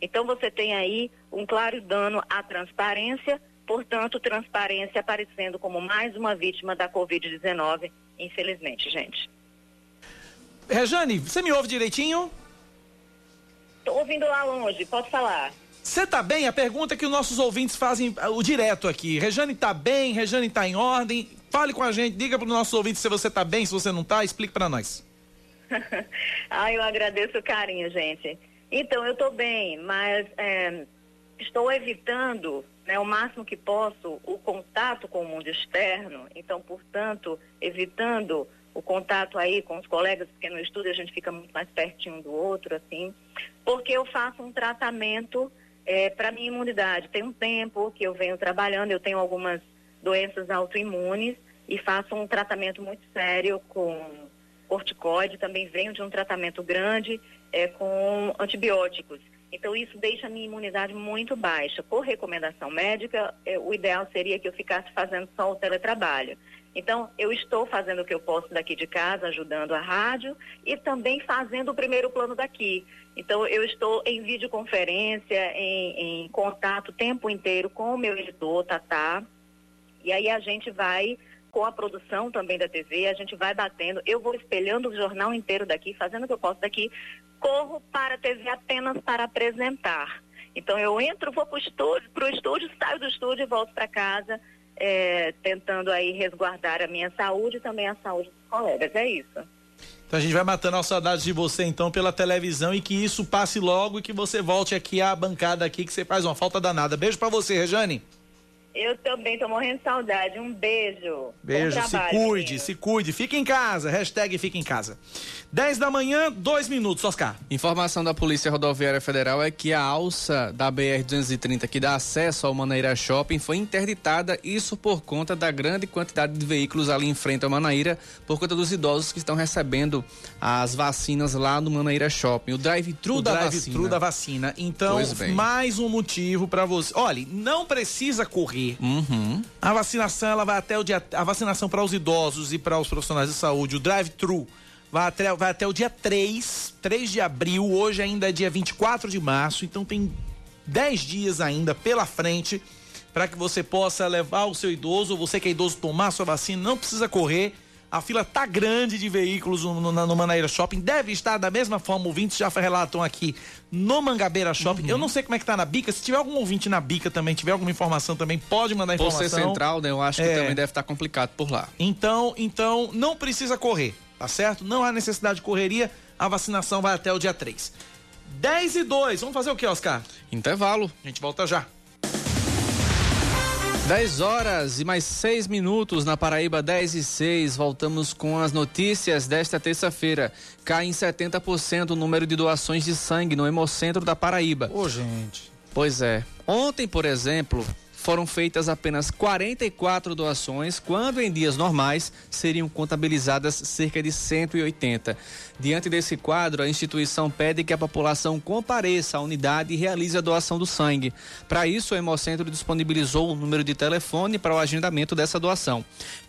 Então você tem aí um claro dano à transparência, portanto, transparência aparecendo como mais uma vítima da Covid-19, infelizmente, gente. Rejane, você me ouve direitinho? Estou ouvindo lá longe, pode falar. Você tá bem? A pergunta que os nossos ouvintes fazem ah, o direto aqui. Rejane tá bem? Rejane tá em ordem? Fale com a gente, diga para os nossos ouvintes se você tá bem, se você não tá, explique para nós. ah, eu agradeço o carinho, gente. Então, eu estou bem, mas é, estou evitando né, o máximo que posso o contato com o mundo externo. Então, portanto, evitando o contato aí com os colegas, porque no estúdio a gente fica muito mais pertinho do outro, assim, porque eu faço um tratamento é, para minha imunidade. Tem um tempo que eu venho trabalhando, eu tenho algumas doenças autoimunes e faço um tratamento muito sério com corticoide, também venho de um tratamento grande é, com antibióticos. Então, isso deixa a minha imunidade muito baixa. Por recomendação médica, é, o ideal seria que eu ficasse fazendo só o teletrabalho. Então, eu estou fazendo o que eu posso daqui de casa, ajudando a rádio e também fazendo o primeiro plano daqui. Então, eu estou em videoconferência, em, em contato o tempo inteiro com o meu editor, Tatá. E aí a gente vai, com a produção também da TV, a gente vai batendo. Eu vou espelhando o jornal inteiro daqui, fazendo o que eu posso daqui. Corro para a TV apenas para apresentar. Então, eu entro, vou para o estúdio, pro estúdio, saio do estúdio e volto para casa é, tentando aí resguardar a minha saúde e também a saúde dos colegas. É isso. Então a gente vai matando a saudade de você então pela televisão e que isso passe logo e que você volte aqui à bancada aqui que você faz uma falta danada. Beijo para você, Rejane. Eu também tô morrendo de saudade. Um beijo. Beijo, trabalho, se cuide, menino. se cuide. Fique em casa. Hashtag fique em casa. 10 da manhã, dois minutos, Oscar. Informação da Polícia Rodoviária Federal é que a alça da BR-230 que dá acesso ao Manaíra Shopping foi interditada, isso por conta da grande quantidade de veículos ali em frente ao Manaíra, por conta dos idosos que estão recebendo as vacinas lá no Manaíra Shopping. O drive-thru da drive vacina. O drive-thru da vacina. Então, mais um motivo para você. Olha, não precisa correr Uhum. A vacinação ela vai até o dia, a vacinação para os idosos e para os profissionais de saúde, o drive-thru vai até, vai até o dia 3, 3 de abril, hoje ainda é dia 24 de março, então tem 10 dias ainda pela frente para que você possa levar o seu idoso, ou você que é idoso tomar sua vacina, não precisa correr a fila tá grande de veículos no, no, no Manaíra Shopping. Deve estar da mesma forma, ouvintes já relatam aqui no Mangabeira Shopping. Uhum. Eu não sei como é que tá na Bica. Se tiver algum ouvinte na Bica também, tiver alguma informação também, pode mandar informação. Ser central, né? Eu acho que é... também deve estar complicado por lá. Então, então, não precisa correr, tá certo? Não há necessidade de correria. A vacinação vai até o dia 3. 10 e 2. Vamos fazer o que, Oscar? Intervalo. A gente volta já. 10 horas e mais 6 minutos na Paraíba 10 e 6. Voltamos com as notícias desta terça-feira. Cai em 70% o número de doações de sangue no Hemocentro da Paraíba. Ô, gente. Pois é. Ontem, por exemplo, foram feitas apenas 44 doações, quando em dias normais seriam contabilizadas cerca de 180. Diante desse quadro, a instituição pede que a população compareça à unidade e realize a doação do sangue. Para isso, o Hemocentro disponibilizou o número de telefone para o agendamento dessa doação.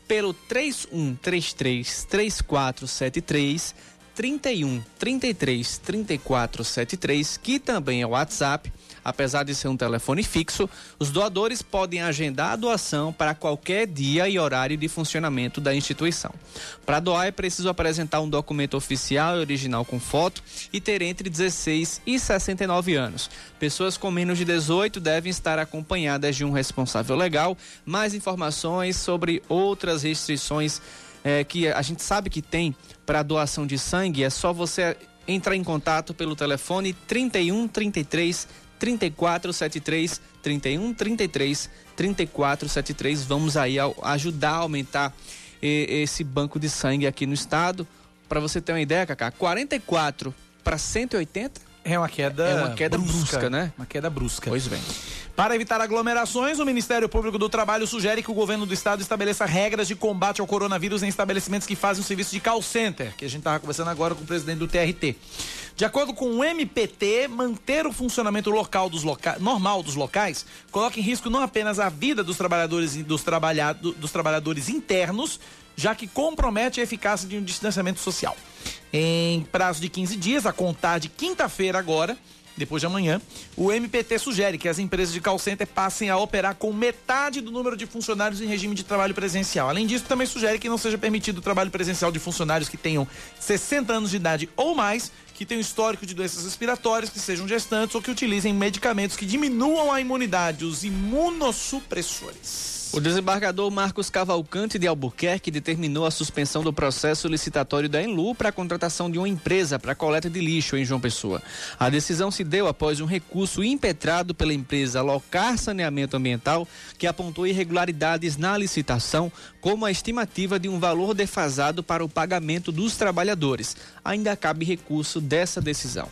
Pelo 3133 3473 31 33 34 73, que também é o WhatsApp. Apesar de ser um telefone fixo, os doadores podem agendar a doação para qualquer dia e horário de funcionamento da instituição. Para doar é preciso apresentar um documento oficial e original com foto e ter entre 16 e 69 anos. Pessoas com menos de 18 devem estar acompanhadas de um responsável legal. Mais informações sobre outras restrições é, que a gente sabe que tem para doação de sangue, é só você entrar em contato pelo telefone 31 33 3473 31 33 3473. Vamos aí ajudar a aumentar esse banco de sangue aqui no estado. Para você ter uma ideia, Cacá, 44 para 180 é uma queda, é uma queda brusca, brusca, né? Uma queda brusca. Pois bem. Para evitar aglomerações, o Ministério Público do Trabalho sugere que o governo do estado estabeleça regras de combate ao coronavírus em estabelecimentos que fazem o serviço de call center, que a gente estava conversando agora com o presidente do TRT. De acordo com o MPT, manter o funcionamento local dos loca... normal dos locais coloca em risco não apenas a vida dos trabalhadores dos, trabalha... dos trabalhadores internos, já que compromete a eficácia de um distanciamento social. Em prazo de 15 dias, a contar de quinta-feira agora, depois de amanhã, o MPT sugere que as empresas de call center passem a operar com metade do número de funcionários em regime de trabalho presencial. Além disso, também sugere que não seja permitido o trabalho presencial de funcionários que tenham 60 anos de idade ou mais, que tenham histórico de doenças respiratórias, que sejam gestantes ou que utilizem medicamentos que diminuam a imunidade, os imunossupressores. O desembargador Marcos Cavalcante de Albuquerque determinou a suspensão do processo licitatório da Enlu para a contratação de uma empresa para coleta de lixo em João Pessoa. A decisão se deu após um recurso impetrado pela empresa Locar Saneamento Ambiental, que apontou irregularidades na licitação, como a estimativa de um valor defasado para o pagamento dos trabalhadores. Ainda cabe recurso dessa decisão.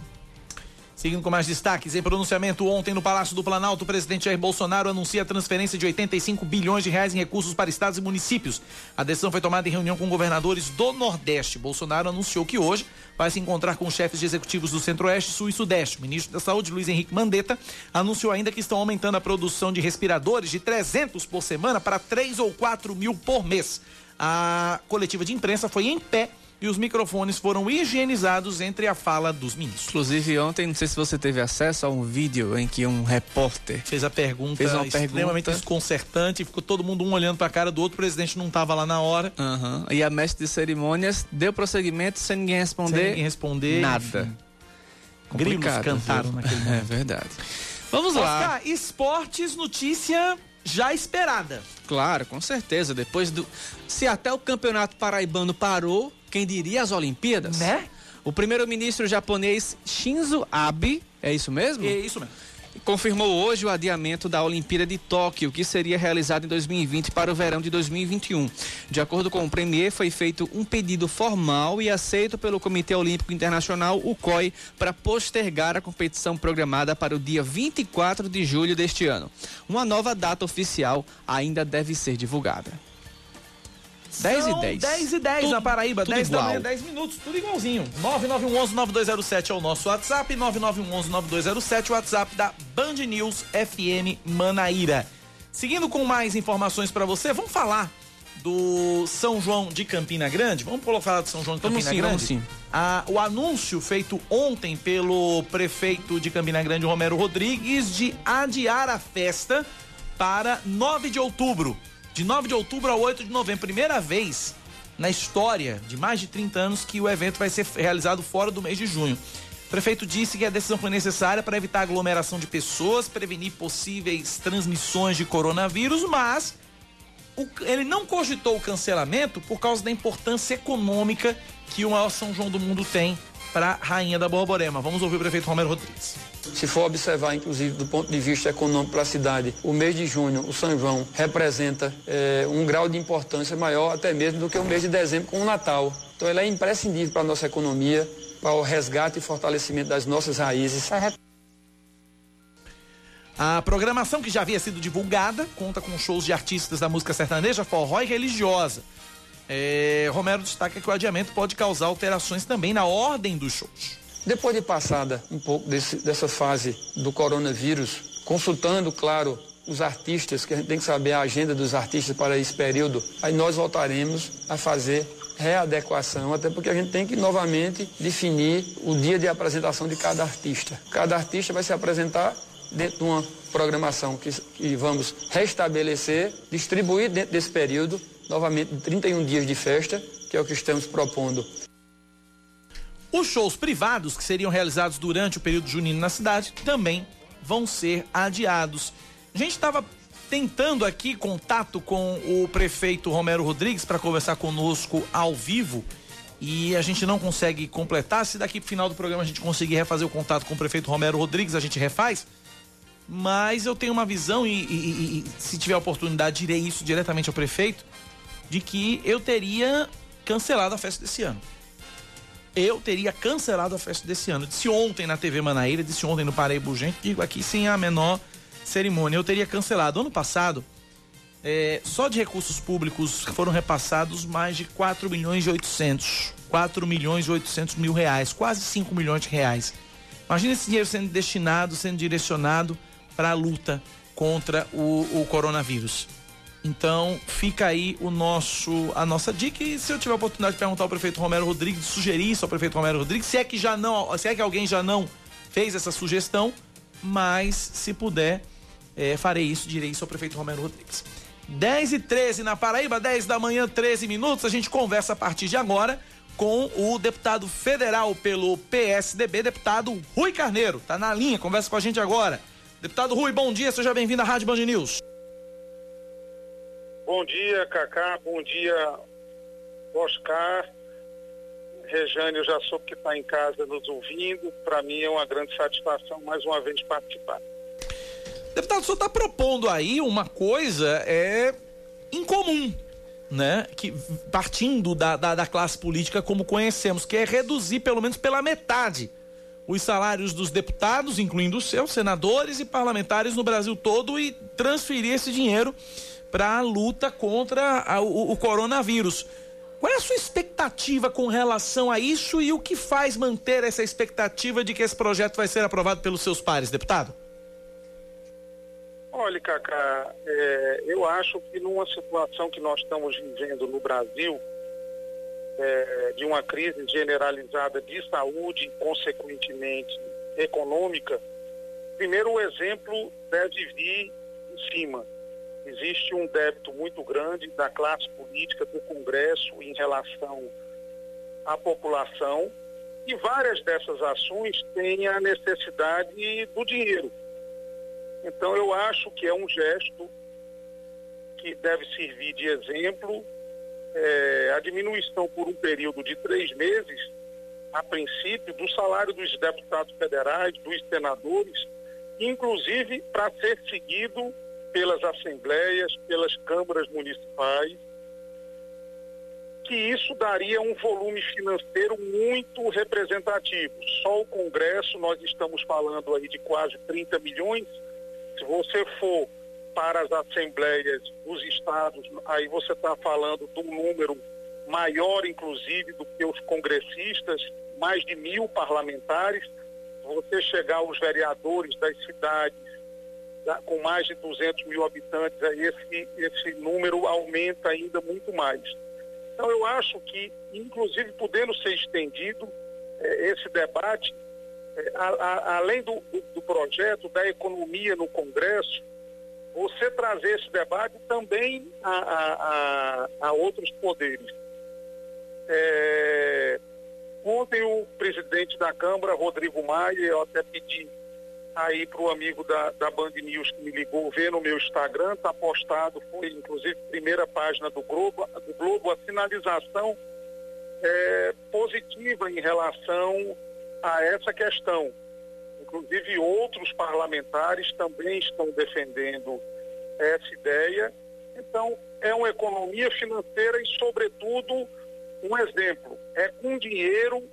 Seguindo com mais destaques, em pronunciamento ontem no Palácio do Planalto, o presidente Jair Bolsonaro anuncia a transferência de 85 bilhões de reais em recursos para estados e municípios. A decisão foi tomada em reunião com governadores do Nordeste. Bolsonaro anunciou que hoje vai se encontrar com chefes de executivos do Centro-Oeste, Sul e Sudeste. O ministro da Saúde, Luiz Henrique Mandetta, anunciou ainda que estão aumentando a produção de respiradores de 300 por semana para 3 ou 4 mil por mês. A coletiva de imprensa foi em pé e os microfones foram higienizados entre a fala dos ministros. Inclusive, ontem, não sei se você teve acesso a um vídeo em que um repórter fez a pergunta fez uma extremamente pergunta... desconcertante, ficou todo mundo um olhando para a cara do outro, o presidente não estava lá na hora. Uhum. E a mestre de cerimônias deu prosseguimento sem ninguém responder. Sem ninguém responder. Nada. Grilos cantaram viu? naquele momento. É verdade. Vamos Oscar, lá. esportes, notícia já esperada. Claro, com certeza. Depois do. Se até o campeonato paraibano parou, quem diria as Olimpíadas? Né? O primeiro-ministro japonês Shinzo Abe, é isso mesmo? É isso mesmo confirmou hoje o adiamento da Olimpíada de Tóquio, que seria realizada em 2020 para o verão de 2021. De acordo com o Premier, foi feito um pedido formal e aceito pelo Comitê Olímpico Internacional, o COI, para postergar a competição programada para o dia 24 de julho deste ano. Uma nova data oficial ainda deve ser divulgada. 10 e 10. 10 e 10 tudo, na Paraíba, 10 igual. da manhã, 10 minutos, tudo igualzinho. 9911-9207 é o nosso WhatsApp, 9911-9207, o WhatsApp da Band News FM Manaíra. Seguindo com mais informações para você, vamos falar do São João de Campina Grande. Vamos falar do São João de Campina sim, Grande? sim. Ah, o anúncio feito ontem pelo prefeito de Campina Grande, Romero Rodrigues, de adiar a festa para 9 de outubro de 9 de outubro a 8 de novembro. Primeira vez na história de mais de 30 anos que o evento vai ser realizado fora do mês de junho. O prefeito disse que a decisão foi necessária para evitar aglomeração de pessoas, prevenir possíveis transmissões de coronavírus, mas ele não cogitou o cancelamento por causa da importância econômica que o maior São João do mundo tem para a Rainha da Borborema. Vamos ouvir o prefeito Romero Rodrigues. Se for observar, inclusive, do ponto de vista econômico para a cidade, o mês de junho, o São João, representa é, um grau de importância maior até mesmo do que o mês de dezembro com o Natal. Então, ele é imprescindível para a nossa economia, para o resgate e fortalecimento das nossas raízes. A programação que já havia sido divulgada conta com shows de artistas da música sertaneja, forró e religiosa. É, Romero destaca que o adiamento pode causar alterações também na ordem dos shows. Depois de passada um pouco desse, dessa fase do coronavírus, consultando, claro, os artistas, que a gente tem que saber a agenda dos artistas para esse período, aí nós voltaremos a fazer readequação, até porque a gente tem que novamente definir o dia de apresentação de cada artista. Cada artista vai se apresentar dentro de uma programação que, que vamos restabelecer, distribuir dentro desse período, novamente 31 dias de festa, que é o que estamos propondo. Os shows privados que seriam realizados durante o período junino na cidade também vão ser adiados. A gente estava tentando aqui contato com o prefeito Romero Rodrigues para conversar conosco ao vivo e a gente não consegue completar. Se daqui pro final do programa a gente conseguir refazer o contato com o prefeito Romero Rodrigues, a gente refaz. Mas eu tenho uma visão, e, e, e se tiver oportunidade, direi isso diretamente ao prefeito, de que eu teria cancelado a festa desse ano. Eu teria cancelado a festa desse ano. Disse ontem na TV Manaíra, disse ontem no Paraíba Urgente, digo aqui sem a menor cerimônia. Eu teria cancelado. Ano passado, é, só de recursos públicos foram repassados mais de 4 milhões e 800. 4 milhões e 800 mil reais, quase 5 milhões de reais. Imagina esse dinheiro sendo destinado, sendo direcionado para a luta contra o, o, coronavírus. Então, fica aí o nosso a nossa dica e se eu tiver a oportunidade de perguntar ao prefeito Romero Rodrigues, sugerir isso ao prefeito Romero Rodrigues, se é que já não, se é que alguém já não fez essa sugestão, mas se puder, é, farei isso, direi isso ao prefeito Romero Rodrigues. 10 e 13 na Paraíba, 10 da manhã, 13 minutos. A gente conversa a partir de agora com o deputado federal pelo PSDB, deputado Rui Carneiro. Tá na linha, conversa com a gente agora. Deputado Rui, bom dia, seja bem-vindo à Rádio Band News. Bom dia, Cacá, bom dia, Oscar. Rejane, eu já soube que está em casa nos ouvindo. Para mim é uma grande satisfação mais uma vez participar. Deputado, o senhor está propondo aí uma coisa é, incomum, né? Que, partindo da, da, da classe política como conhecemos, que é reduzir pelo menos pela metade os salários dos deputados, incluindo os seus, senadores e parlamentares no Brasil todo e transferir esse dinheiro para a luta contra a, o, o, coronavírus. Qual é a sua expectativa com relação a isso e o que faz manter essa expectativa de que esse projeto vai ser aprovado pelos seus pares, deputado? Olha, Cacá, é, eu acho que numa situação que nós estamos vivendo no Brasil, é, de uma crise generalizada de saúde e, consequentemente, econômica, primeiro o exemplo deve vir em cima. Existe um débito muito grande da classe política, do Congresso, em relação à população, e várias dessas ações têm a necessidade do dinheiro então, eu acho que é um gesto que deve servir de exemplo. É, a diminuição por um período de três meses, a princípio, do salário dos deputados federais, dos senadores, inclusive para ser seguido pelas assembleias, pelas câmaras municipais, que isso daria um volume financeiro muito representativo. Só o Congresso, nós estamos falando aí de quase 30 milhões, se você for para as assembleias dos estados, aí você está falando de um número maior, inclusive, do que os congressistas, mais de mil parlamentares. Você chegar aos vereadores das cidades com mais de 200 mil habitantes, aí esse, esse número aumenta ainda muito mais. Então, eu acho que, inclusive, podendo ser estendido eh, esse debate a, a, além do, do, do, projeto da economia no Congresso, você trazer esse debate também a, a outros poderes. É, ontem o presidente da Câmara, Rodrigo Maia, eu até pedi aí para o amigo da, da Band News que me ligou ver no meu Instagram, está postado, foi inclusive primeira página do Globo, do Globo a sinalização é, positiva em relação a essa questão. Inclusive, outros parlamentares também estão defendendo essa ideia. Então, é uma economia financeira e, sobretudo, um exemplo: é com dinheiro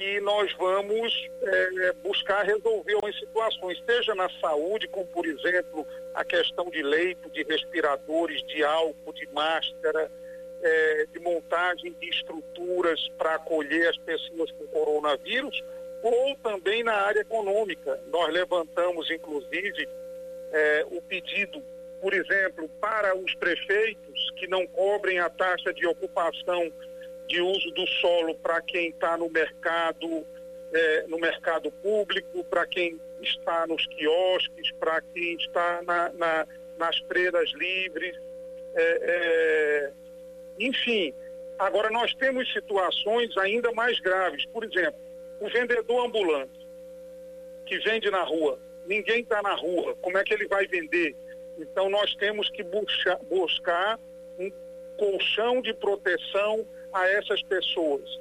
que nós vamos é, buscar resolver algumas situações, seja na saúde, como por exemplo a questão de leito, de respiradores, de álcool, de máscara, é, de montagem de estruturas para acolher as pessoas com coronavírus, ou também na área econômica. Nós levantamos, inclusive, é, o pedido, por exemplo, para os prefeitos que não cobrem a taxa de ocupação de uso do solo para quem está no mercado, é, no mercado público, para quem está nos quiosques, para quem está na, na, nas freiras livres. É, é, enfim, agora nós temos situações ainda mais graves. Por exemplo, o vendedor ambulante que vende na rua, ninguém está na rua, como é que ele vai vender? Então nós temos que buscar um colchão de proteção a essas pessoas.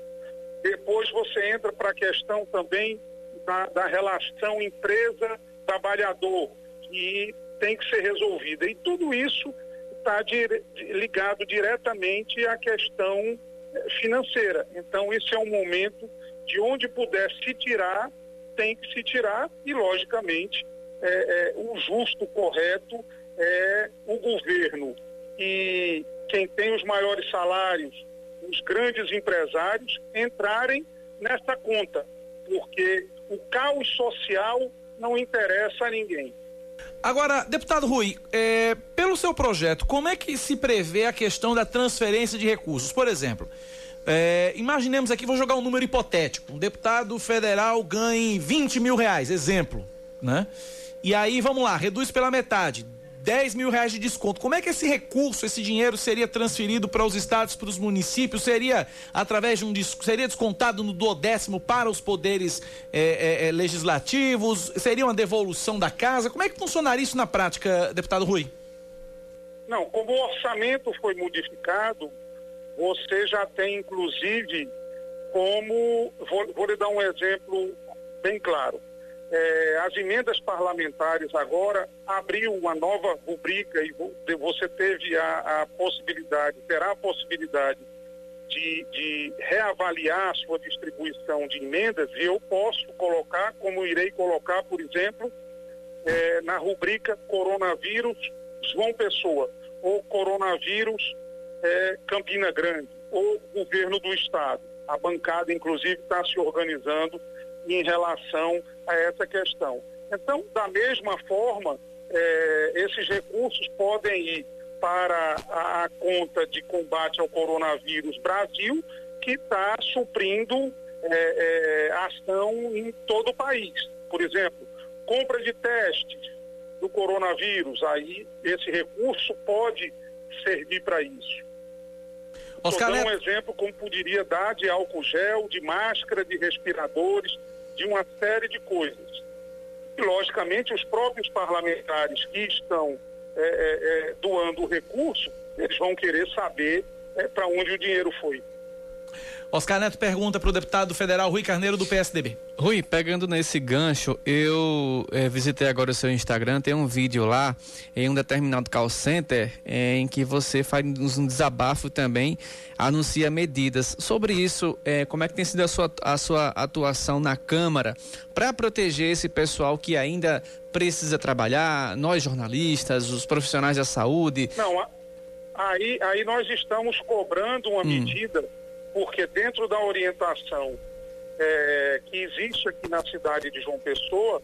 Depois você entra para a questão também da, da relação empresa-trabalhador, que tem que ser resolvida. E tudo isso está ligado diretamente à questão eh, financeira. Então, esse é um momento de onde puder se tirar, tem que se tirar, e, logicamente, é, é, o justo, correto é o governo e quem tem os maiores salários, os grandes empresários entrarem nessa conta, porque o caos social não interessa a ninguém. Agora, deputado Rui, é, pelo seu projeto, como é que se prevê a questão da transferência de recursos? Por exemplo, é, imaginemos aqui, vou jogar um número hipotético: um deputado federal ganhe 20 mil reais, exemplo, né? E aí, vamos lá, reduz pela metade, 10 mil reais de desconto. Como é que esse recurso, esse dinheiro seria transferido para os estados, para os municípios? Seria através de um seria descontado no duodécimo para os poderes é, é, legislativos? Seria uma devolução da casa? Como é que funcionaria isso na prática, deputado Rui? Não, como o orçamento foi modificado, você já tem inclusive como vou, vou lhe dar um exemplo bem claro é, as emendas parlamentares agora abriu uma nova rubrica e você teve a, a possibilidade, terá a possibilidade de, de, reavaliar a sua distribuição de emendas e eu posso colocar, como irei colocar, por exemplo, é, na rubrica Coronavírus João Pessoa, ou Coronavírus é, Campina Grande, ou Governo do Estado. A bancada, inclusive, está se organizando em relação a essa questão. Então, da mesma forma, eh, esses recursos podem ir para a, a, conta de combate ao coronavírus Brasil, que está suprindo eh, eh, ação em todo o país. Por exemplo, compra de testes do coronavírus, aí esse recurso pode servir para isso. Oscar dar um exemplo como poderia dar de álcool gel, de máscara, de respiradores, de uma série de coisas. E, logicamente, os próprios parlamentares que estão é, é, é doando o recurso, eles vão querer saber é, para onde o dinheiro foi. Oscar Neto pergunta para o deputado federal Rui Carneiro do PSDB. Rui, pegando nesse gancho, eu é, visitei agora o seu Instagram, tem um vídeo lá em um determinado call center é, em que você faz um desabafo também, anuncia medidas. Sobre isso, é, como é que tem sido a sua, a sua atuação na Câmara para proteger esse pessoal que ainda precisa trabalhar, nós jornalistas, os profissionais da saúde? Não, aí, aí nós estamos cobrando uma hum. medida porque dentro da orientação é, que existe aqui na cidade de João Pessoa,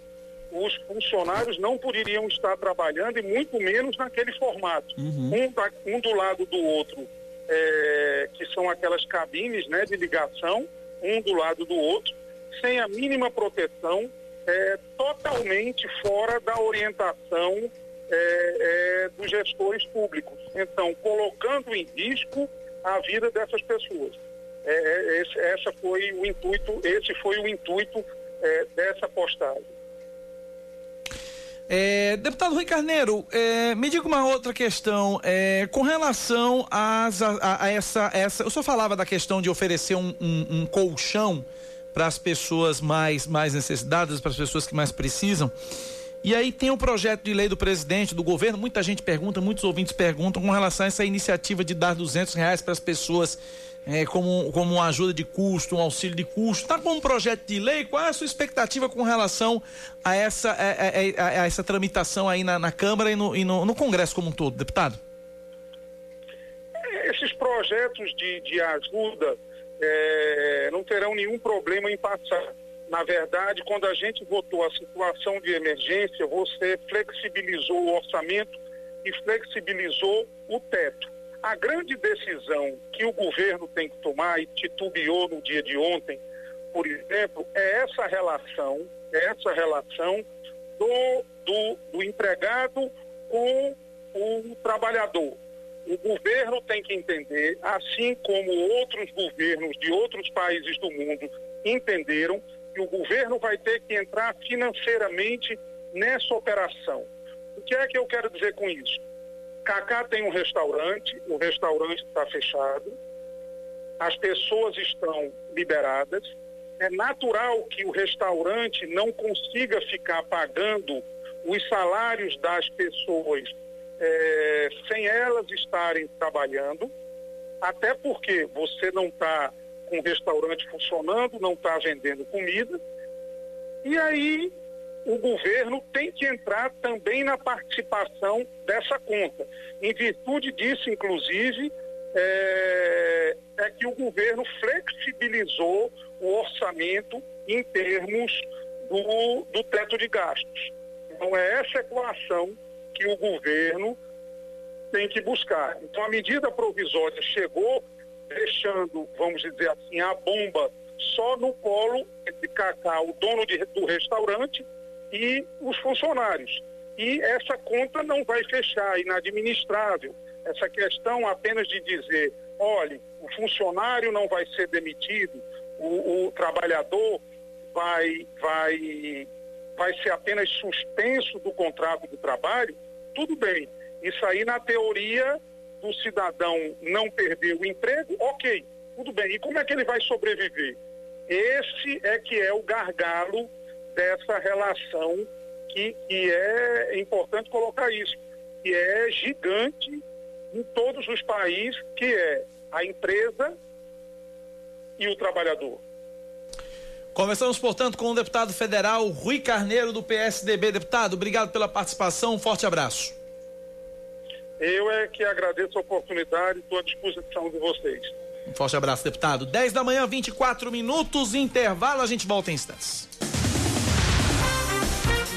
os funcionários não poderiam estar trabalhando e muito menos naquele formato. Uhum. Um, da, um, do lado do outro, é, que são aquelas cabines né, de ligação, um do lado do outro, sem a mínima proteção, é, totalmente fora da orientação é, é dos gestores públicos. Então, colocando em risco a vida dessas pessoas. É, é, esse, essa foi o intuito, esse foi o intuito é, dessa postagem. É, deputado Rui Carneiro, é, me diga uma outra questão. É, com relação às, a, a, essa, essa. O senhor falava da questão de oferecer um, um, um colchão para as pessoas mais, mais necessitadas, para as pessoas que mais precisam. E aí tem o projeto de lei do presidente, do governo. Muita gente pergunta, muitos ouvintes perguntam com relação a essa iniciativa de dar 200 reais para as pessoas é, como, como uma ajuda de custo, um auxílio de custo. Está com um projeto de lei? Qual é a sua expectativa com relação a essa, a, a, a, a essa tramitação aí na, na Câmara e, no, e no, no, Congresso como um todo, deputado? Esses projetos de, de ajuda é, não terão nenhum problema em passar. Na verdade, quando a gente votou a situação de emergência, você flexibilizou o orçamento e flexibilizou o teto. A grande decisão que o governo tem que tomar e titubeou no dia de ontem, por exemplo, é essa relação, é essa relação do, do, do empregado com o trabalhador. O governo tem que entender, assim como outros governos de outros países do mundo entenderam, que o governo vai ter que entrar financeiramente nessa operação. O que é que eu quero dizer com isso? Cacá tem um restaurante, o restaurante está fechado, as pessoas estão liberadas. É natural que o restaurante não consiga ficar pagando os salários das pessoas é, sem elas estarem trabalhando, até porque você não está com o restaurante funcionando, não está vendendo comida. E aí o governo tem que entrar também na participação dessa conta. Em virtude disso, inclusive, é, é que o governo flexibilizou o orçamento em termos do, do teto de gastos. Então, é essa equação que o governo tem que buscar. Então, a medida provisória chegou deixando, vamos dizer assim, a bomba só no colo de Cacá, o dono de, do restaurante, e os funcionários. E essa conta não vai fechar, inadministrável. Essa questão apenas de dizer, olhe, o funcionário não vai ser demitido, o, o trabalhador vai, vai, vai ser apenas suspenso do contrato de trabalho, tudo bem. Isso aí na teoria do cidadão não perder o emprego, ok, tudo bem. E como é que ele vai sobreviver? Esse é que é o gargalo dessa relação que, que é importante colocar isso, que é gigante em todos os países, que é a empresa e o trabalhador. Conversamos, portanto, com o deputado federal Rui Carneiro, do PSDB. Deputado, obrigado pela participação, um forte abraço. Eu é que agradeço a oportunidade e estou à disposição de vocês. Um forte abraço, deputado. 10 da manhã, 24 minutos, intervalo, a gente volta em instantes.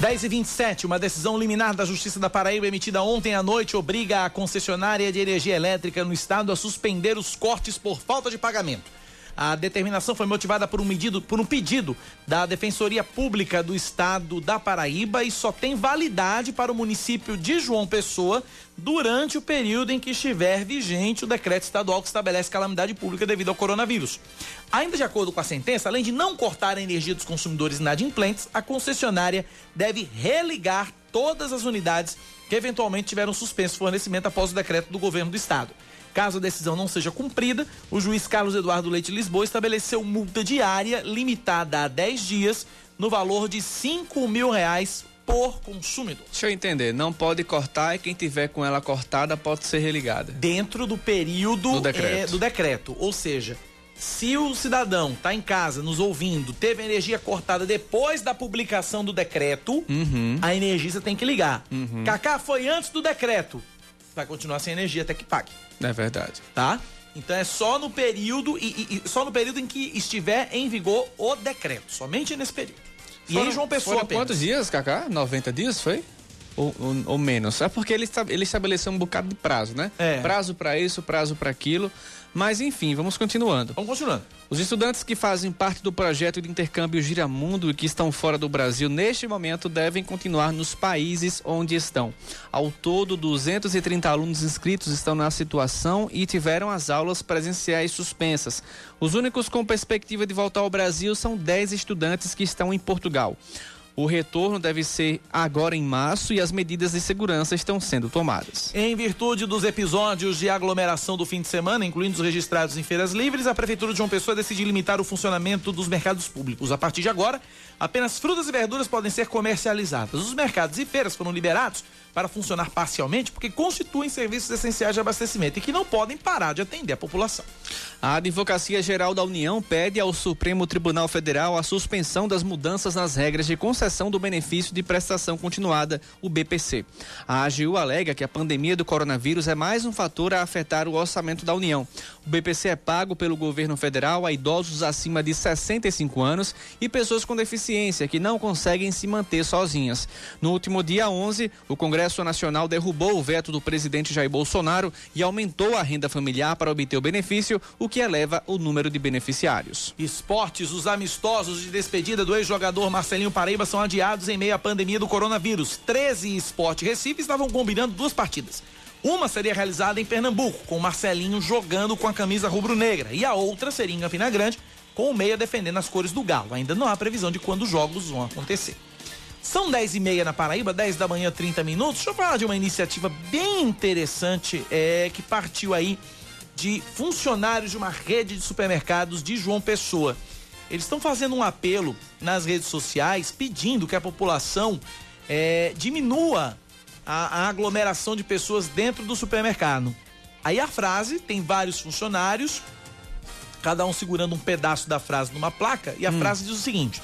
10 e 27 uma decisão liminar da Justiça da Paraíba emitida ontem à noite obriga a concessionária de energia elétrica no estado a suspender os cortes por falta de pagamento. A determinação foi motivada por um, medido, por um pedido da Defensoria Pública do Estado da Paraíba e só tem validade para o município de João Pessoa durante o período em que estiver vigente o decreto estadual que estabelece calamidade pública devido ao coronavírus. Ainda de acordo com a sentença, além de não cortar a energia dos consumidores inadimplentes, a concessionária deve religar todas as unidades que eventualmente tiveram suspenso fornecimento após o decreto do governo do estado. Caso a decisão não seja cumprida, o juiz Carlos Eduardo Leite Lisboa estabeleceu multa diária limitada a 10 dias no valor de 5 mil reais por consumidor. Deixa eu entender, não pode cortar e quem tiver com ela cortada pode ser religada. Dentro do período do decreto. É, do decreto. Ou seja, se o cidadão está em casa nos ouvindo, teve energia cortada depois da publicação do decreto, uhum. a energista tem que ligar. Uhum. Cacá foi antes do decreto. Vai continuar sem energia até que pague. É verdade. Tá? Então é só no período e, e, só no período em que estiver em vigor o decreto, somente nesse período. E foram, aí João Pessoa foram apenas. quantos dias, Cacá? 90 dias foi? Ou, ou, ou, menos? É porque ele, ele estabeleceu um bocado de prazo, né? É. Prazo para isso, prazo para aquilo. Mas enfim, vamos continuando. Vamos continuando. Os estudantes que fazem parte do projeto de intercâmbio Giramundo e que estão fora do Brasil neste momento devem continuar nos países onde estão. Ao todo, 230 alunos inscritos estão na situação e tiveram as aulas presenciais suspensas. Os únicos com perspectiva de voltar ao Brasil são 10 estudantes que estão em Portugal. O retorno deve ser agora em março e as medidas de segurança estão sendo tomadas. Em virtude dos episódios de aglomeração do fim de semana, incluindo os registrados em feiras livres, a Prefeitura de João Pessoa decidiu limitar o funcionamento dos mercados públicos. A partir de agora, apenas frutas e verduras podem ser comercializadas. Os mercados e feiras foram liberados para funcionar parcialmente porque constituem serviços essenciais de abastecimento e que não podem parar de atender a população. A Advocacia Geral da União pede ao Supremo Tribunal Federal a suspensão das mudanças nas regras de concessão do benefício de prestação continuada, o BPC. A AGU alega que a pandemia do coronavírus é mais um fator a afetar o orçamento da União. O BPC é pago pelo governo federal a idosos acima de 65 anos e pessoas com deficiência que não conseguem se manter sozinhas. No último dia 11, o Congresso Nacional derrubou o veto do presidente Jair Bolsonaro e aumentou a renda familiar para obter o benefício, o que eleva o número de beneficiários. Esportes, os amistosos de despedida do ex-jogador Marcelinho Paraíba são adiados em meio à pandemia do coronavírus. 13 Esporte Recife estavam combinando duas partidas. Uma seria realizada em Pernambuco, com Marcelinho jogando com a camisa rubro-negra, e a outra seria em Campina Grande, com o meia defendendo as cores do Galo. Ainda não há previsão de quando os jogos vão acontecer. São 10 e meia na Paraíba, 10 da manhã, 30 minutos. Deixa eu falar de uma iniciativa bem interessante é, que partiu aí de funcionários de uma rede de supermercados de João Pessoa. Eles estão fazendo um apelo nas redes sociais pedindo que a população é, diminua a, a aglomeração de pessoas dentro do supermercado. Aí a frase tem vários funcionários, cada um segurando um pedaço da frase numa placa, e a hum. frase diz o seguinte: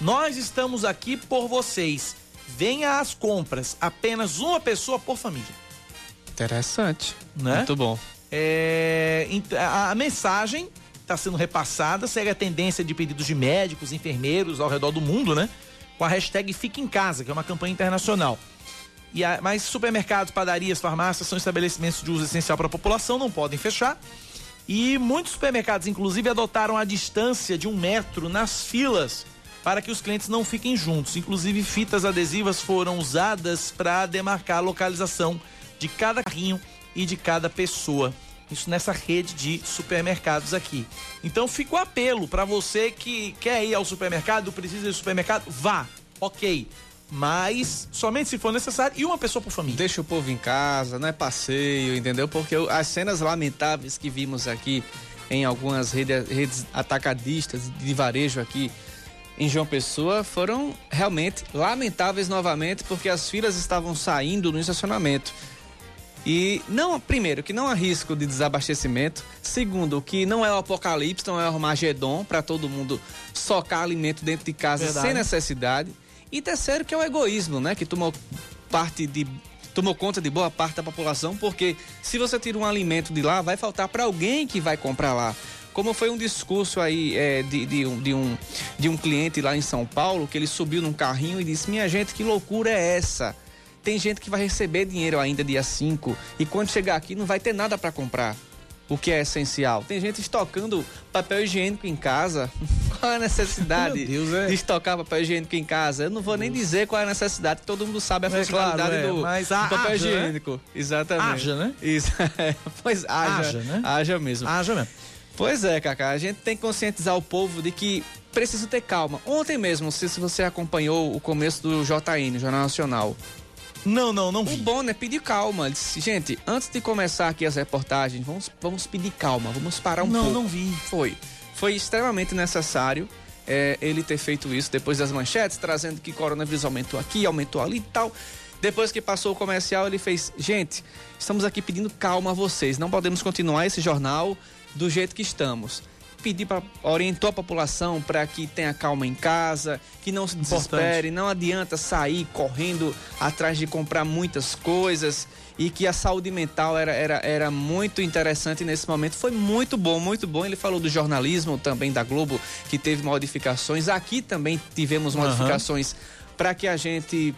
nós estamos aqui por vocês. Venha às compras. Apenas uma pessoa por família. Interessante. Né? Muito bom. É, a, a mensagem está sendo repassada, segue a tendência de pedidos de médicos, enfermeiros ao redor do mundo, né? Com a hashtag Fique em Casa, que é uma campanha internacional. E a, mas supermercados, padarias, farmácias são estabelecimentos de uso essencial para a população, não podem fechar. E muitos supermercados, inclusive, adotaram a distância de um metro nas filas para que os clientes não fiquem juntos. Inclusive, fitas adesivas foram usadas para demarcar a localização de cada carrinho e de cada pessoa. Isso nessa rede de supermercados aqui. Então fica o apelo para você que quer ir ao supermercado, precisa ir ao supermercado, vá. Ok. Mas somente se for necessário e uma pessoa por família. Deixa o povo em casa, não é passeio, entendeu? Porque as cenas lamentáveis que vimos aqui em algumas redes, redes atacadistas de varejo aqui em João Pessoa foram realmente lamentáveis novamente, porque as filas estavam saindo no estacionamento. E não, primeiro, que não há risco de desabastecimento. Segundo, que não é o apocalipse, não é o Armagedon para todo mundo socar alimento dentro de casa Verdade. sem necessidade. E terceiro, que é o egoísmo, né? Que tomou parte de tomou conta de boa parte da população, porque se você tira um alimento de lá, vai faltar para alguém que vai comprar lá como foi um discurso aí é, de, de, um, de, um, de um cliente lá em São Paulo, que ele subiu num carrinho e disse: Minha gente, que loucura é essa? Tem gente que vai receber dinheiro ainda dia 5 e quando chegar aqui não vai ter nada para comprar. O que é essencial. Tem gente estocando papel higiênico em casa. Qual é a necessidade Deus, é. de estocar papel higiênico em casa? Eu não vou nem dizer qual é a necessidade, todo mundo sabe a é funcionalidade claro, é, do, a, do papel haja, né? higiênico. Exatamente. Haja, né? Isso. pois haja. Haja, né? Haja mesmo. Haja mesmo. Pois é, Cacá, a gente tem que conscientizar o povo de que precisa ter calma. Ontem mesmo, não sei se você acompanhou o começo do JN, Jornal Nacional. Não, não, não vi. O Bonner pediu calma. Ele disse, gente, antes de começar aqui as reportagens, vamos, vamos pedir calma, vamos parar um não, pouco. Não, não vi. Foi. Foi extremamente necessário é, ele ter feito isso depois das manchetes, trazendo que coronavírus aumentou aqui, aumentou ali e tal. Depois que passou o comercial, ele fez: gente, estamos aqui pedindo calma a vocês. Não podemos continuar esse jornal do jeito que estamos. Pedir para orientou a população para que tenha calma em casa, que não se desespere, não adianta sair correndo atrás de comprar muitas coisas e que a saúde mental era, era, era muito interessante nesse momento. Foi muito bom, muito bom. Ele falou do jornalismo também da Globo, que teve modificações. Aqui também tivemos modificações uhum. para que a gente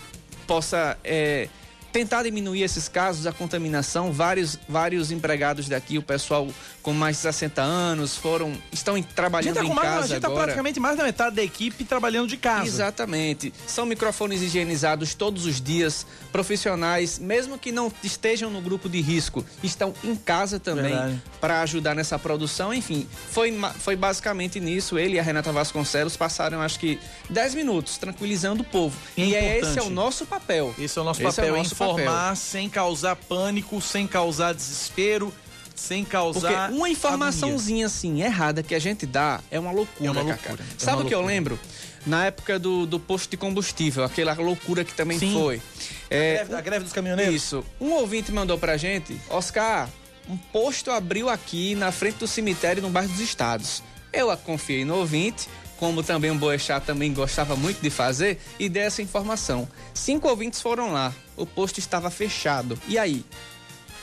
possa é, tentar diminuir esses casos, a contaminação. Vários, vários empregados daqui, o pessoal com mais de 60 anos, foram estão trabalhando tá em mais, casa a gente tá agora. praticamente mais da metade da equipe trabalhando de casa. Exatamente. São microfones higienizados todos os dias. Profissionais, mesmo que não estejam no grupo de risco, estão em casa também para ajudar nessa produção. Enfim, foi, foi basicamente nisso. Ele e a Renata Vasconcelos passaram, acho que, 10 minutos tranquilizando o povo. E é esse é o nosso papel. Esse é o nosso esse papel, é o nosso informar sem causar pânico, sem causar desespero sem causar. Porque uma informaçãozinha assim errada que a gente dá é uma loucura, É uma Cacá. loucura, é Sabe o que eu lembro? Na época do, do posto de combustível, aquela loucura que também Sim. foi. É, greve- a greve dos caminhoneiros? Isso. Um ouvinte mandou pra gente, Oscar, um posto abriu aqui na frente do cemitério no bairro dos Estados. Eu a confiei no ouvinte, como também o Boechat também gostava muito de fazer, e dei essa informação. Cinco ouvintes foram lá, o posto estava fechado. E aí?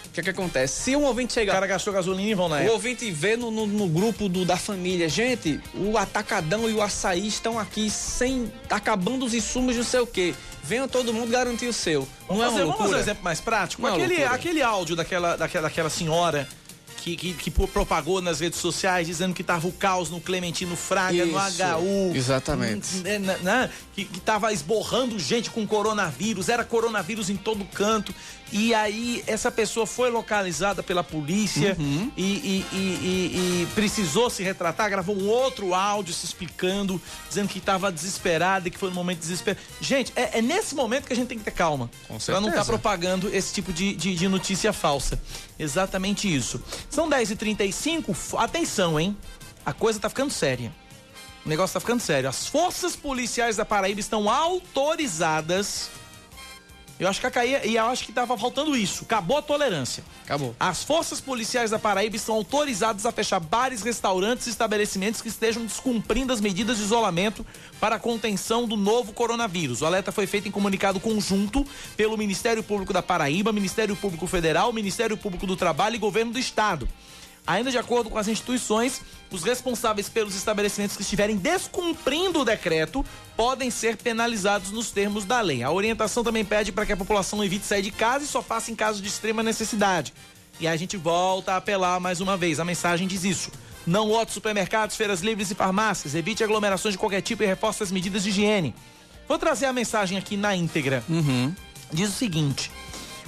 O que é que acontece? Se um ouvinte O chegar... cara gastou gasolina e vão na O ouvinte vê no, no- no grupo do- da família, gente, o atacadão e o açaí estão aqui sem. acabando os insumos, não sei o quê. Venha todo mundo garantir o seu. Não é Vamos uma fazer, vamos fazer um loucura? exemplo mais prático? Não é aquele, loucura. aquele áudio daquela, daquela, daquela senhora que, que, que propagou nas redes sociais dizendo que tava o caos no Clementino Fraga, no Isso, HU. exatamente. né, né, né, que, que tava esborrando gente com coronavírus, era coronavírus em todo canto. E aí essa pessoa foi localizada pela polícia Uhum. e, e- e- e- precisou se retratar, gravou um outro áudio se explicando, dizendo que estava desesperada e que foi no momento de desespero. Gente, é, é nesse momento que a gente tem que ter calma. Com Pra não estar certeza. propagando esse tipo de, de, de notícia falsa. Exatamente isso. São 10h35, f- atenção, hein? A coisa tá ficando séria. O negócio tá ficando sério. As forças policiais da Paraíba estão autorizadas. Eu acho que a caía, e eu acho que tava faltando isso. Acabou a tolerância. Acabou. As forças policiais da Paraíba estão autorizadas a fechar bares, restaurantes e estabelecimentos que estejam descumprindo as medidas de isolamento para a contenção do novo coronavírus. O alerta foi feito em comunicado conjunto pelo Ministério Público da Paraíba, Ministério Público Federal, Ministério Público do Trabalho e Governo do Estado. Ainda de acordo com as instituições, os responsáveis pelos estabelecimentos que estiverem descumprindo o decreto podem ser penalizados nos termos da lei. A orientação também pede para que a população evite sair de casa e só faça em caso de extrema necessidade. E a gente volta a apelar mais uma vez. A mensagem diz isso. Não lote supermercados, feiras livres e farmácias. Evite aglomerações de qualquer tipo e reforce as medidas de higiene. Vou trazer a mensagem aqui na íntegra. Diz o seguinte.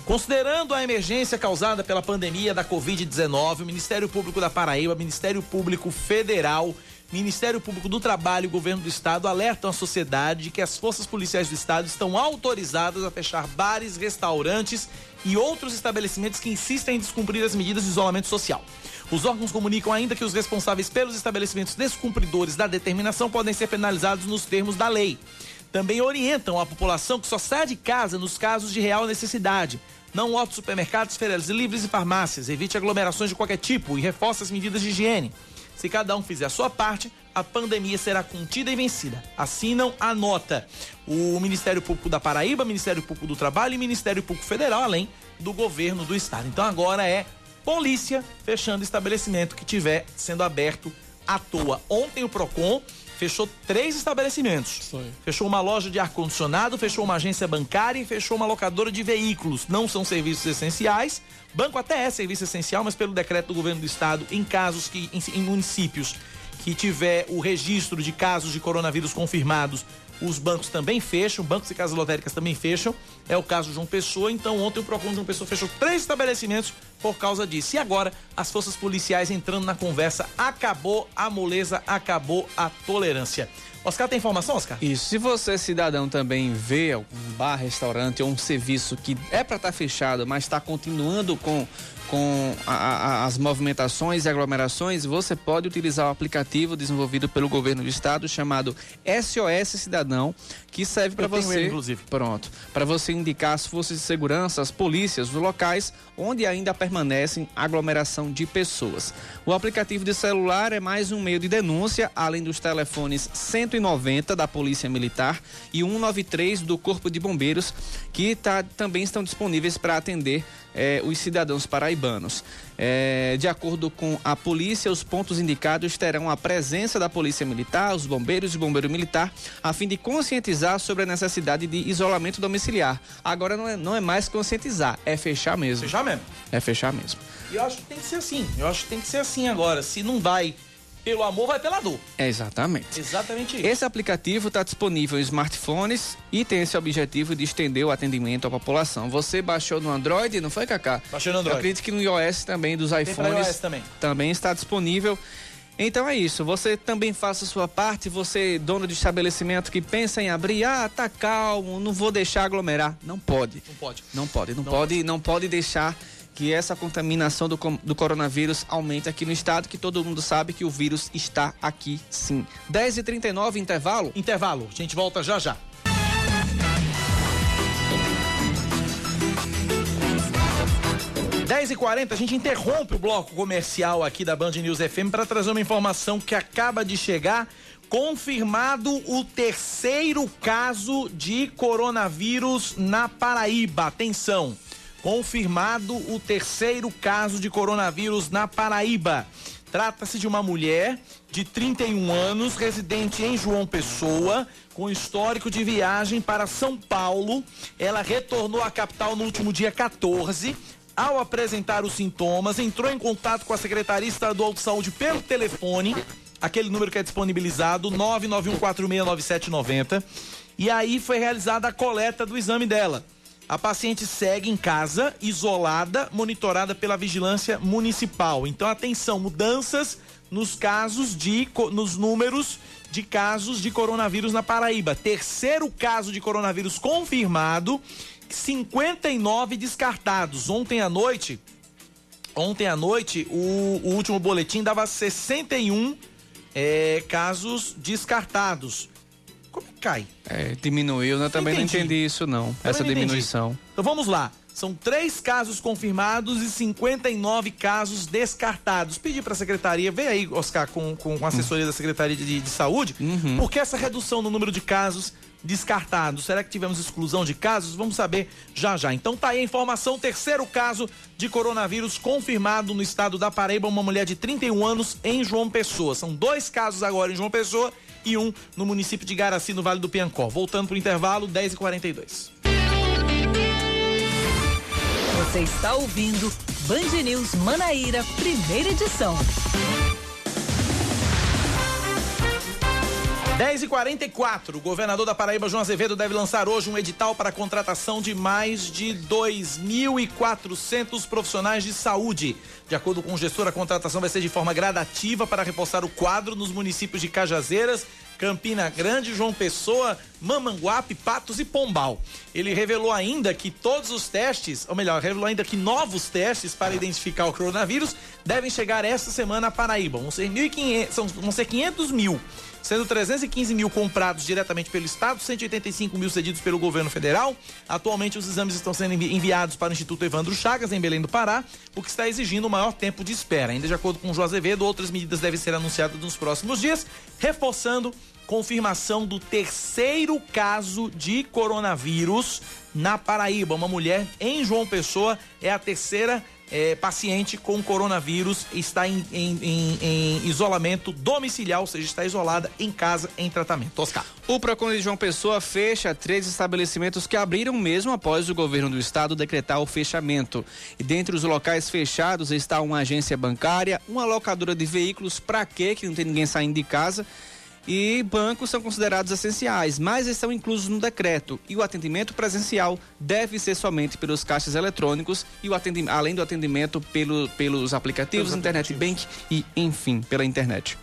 Considerando a emergência causada pela pandemia da Covid-19, o Ministério Público da Paraíba, Ministério Público Federal, Ministério Público do Trabalho e Governo do Estado alertam a sociedade de que as forças policiais do Estado estão autorizadas a fechar bares, restaurantes e outros estabelecimentos que insistem em descumprir as medidas de isolamento social. Os órgãos comunicam ainda que os responsáveis pelos estabelecimentos descumpridores da determinação podem ser penalizados nos termos da lei. Também orientam a população que só sai de casa nos casos de real necessidade. Não lote supermercados, feiras livres e farmácias. Evite aglomerações de qualquer tipo e reforce as medidas de higiene. Se cada um fizer a sua parte, a pandemia será contida e vencida. Assinam a nota. O Ministério Público da Paraíba, Ministério Público do Trabalho e Ministério Público Federal, além do governo do estado. Então agora é polícia fechando estabelecimento que tiver sendo aberto à toa. Ontem o Procon fechou três estabelecimentos. Fechou uma loja de ar-condicionado, fechou uma agência bancária e fechou uma locadora de veículos. Não são serviços essenciais. Banco até é serviço essencial, mas pelo decreto do governo do estado, em casos que, em, em municípios que tiver o registro de casos de coronavírus confirmados, os bancos também fecham, bancos e casas lotéricas também fecham. É o caso de João Pessoa. Então, ontem o Procon de João Pessoa fechou três estabelecimentos por causa disso. E agora, as forças policiais entrando na conversa. Acabou a moleza, acabou a tolerância. Oscar, tem informação, Oscar? Isso. Se você, cidadão, também vê algum bar, restaurante ou um serviço que é para estar fechado, mas está continuando com, com a- a- as movimentações e aglomerações, você pode utilizar o aplicativo desenvolvido pelo governo do estado chamado SOS Cidadão, que serve para você. ele, inclusive. Pronto. Para você indicar as forças de segurança, as polícias, os locais onde ainda permanecem aglomeração de pessoas. O aplicativo de celular é mais um meio de denúncia, além dos telefones 190 da Polícia Militar e 193 do Corpo de Bombeiros, que tá, também estão disponíveis para atender eh, os cidadãos paraibanos. Eh, de acordo com a polícia, os pontos indicados terão a presença da Polícia Militar, os bombeiros e bombeiro militar, a fim de conscientizar sobre a necessidade de isolamento domiciliar. Agora não é, não é mais conscientizar, é fechar mesmo. Fechar mesmo. É fechar mesmo. E eu acho que tem que ser assim. Eu acho que tem que ser assim agora. Se não vai pelo amor, vai pela dor. É exatamente. Exatamente isso. Esse aplicativo está disponível em smartphones e tem esse objetivo de estender o atendimento à população. Você baixou no Android, não foi, Cacá? Baixei no Android. Eu acredito que no iOS também, dos iPhones. iOS também. Também está disponível. Então é isso, você também faça a sua parte, você dono de estabelecimento que pensa em abrir, ah, tá calmo, não vou deixar aglomerar. Não pode. Não pode. Não pode, não, Não pode, não pode deixar que essa contaminação do, do coronavírus aumente aqui no estado, que todo mundo sabe que o vírus está aqui sim. 10h39, intervalo? Intervalo, a gente volta já já. E quarenta, a gente interrompe o bloco comercial aqui da Band News FM para trazer uma informação que acaba de chegar. Confirmado o terceiro caso de coronavírus na Paraíba. Atenção, confirmado o terceiro caso de coronavírus na Paraíba. Trata-se de uma mulher de 31 anos, residente em João Pessoa, com histórico de viagem para São Paulo. Ela retornou à capital no último dia 14. Ao apresentar os sintomas, entrou em contato com a Secretaria Estadual de Saúde pelo telefone, aquele número que é disponibilizado, 991469790. E aí foi realizada a coleta do exame dela. A paciente segue em casa, isolada, monitorada pela vigilância municipal. Então, atenção, mudanças nos casos de nos números de casos de coronavírus na Paraíba. Terceiro caso de coronavírus confirmado 59 descartados. Ontem à noite, ontem à noite, o, o último boletim dava 61 é, casos descartados. Como cai? É, diminuiu, né? Também entendi. não entendi isso, não. Também essa não diminuição. Então vamos lá. São três casos confirmados e 59 casos descartados. Pedi para a secretaria, vem aí, Oscar, com, com a assessoria da Secretaria de, de Saúde, uhum. porque essa redução no número de casos descartados. Será que tivemos exclusão de casos? Vamos saber já já. Então tá aí a informação, terceiro caso de coronavírus confirmado no estado da Paraíba, uma mulher de 31 anos em João Pessoa. São dois casos agora em João Pessoa e um no município de Garaci, no Vale do Piancó. Voltando pro intervalo, 10h42. Você está ouvindo Band News Manaíra, primeira edição. 10 e 44 o governador da Paraíba, João Azevedo, deve lançar hoje um edital para a contratação de mais de 2.400 profissionais de saúde. De acordo com o gestor, a contratação vai ser de forma gradativa para reforçar o quadro nos municípios de Cajazeiras, Campina Grande, João Pessoa, Mamanguape, Patos e Pombal. Ele revelou ainda que todos os testes, ou melhor, revelou ainda que novos testes para identificar o coronavírus devem chegar esta semana a Paraíba. Vão ser, 1.500, são, vão ser 500 mil sendo 315 mil comprados diretamente pelo Estado, 185 mil cedidos pelo governo federal. Atualmente, os exames estão sendo enviados para o Instituto Evandro Chagas, em Belém do Pará, o que está exigindo um maior tempo de espera. Ainda de acordo com o João Azevedo, outras medidas devem ser anunciadas nos próximos dias, reforçando confirmação do terceiro caso de coronavírus na Paraíba. Uma mulher em João Pessoa é a terceira é, paciente com coronavírus está em, em, em, em, isolamento domiciliar, ou seja, está isolada em casa em tratamento. Oscar. O Procon de João Pessoa fecha três estabelecimentos que abriram mesmo após o governo do estado decretar o fechamento. E dentre os locais fechados está uma agência bancária, uma locadora de veículos, para quê? Que não tem ninguém saindo de casa e bancos são considerados essenciais, mas estão inclusos no decreto. E o atendimento presencial deve ser somente pelos caixas eletrônicos e o atendimento, além do atendimento pelo, pelos aplicativos, pelos internet aplicativos. bank e, enfim, pela internet.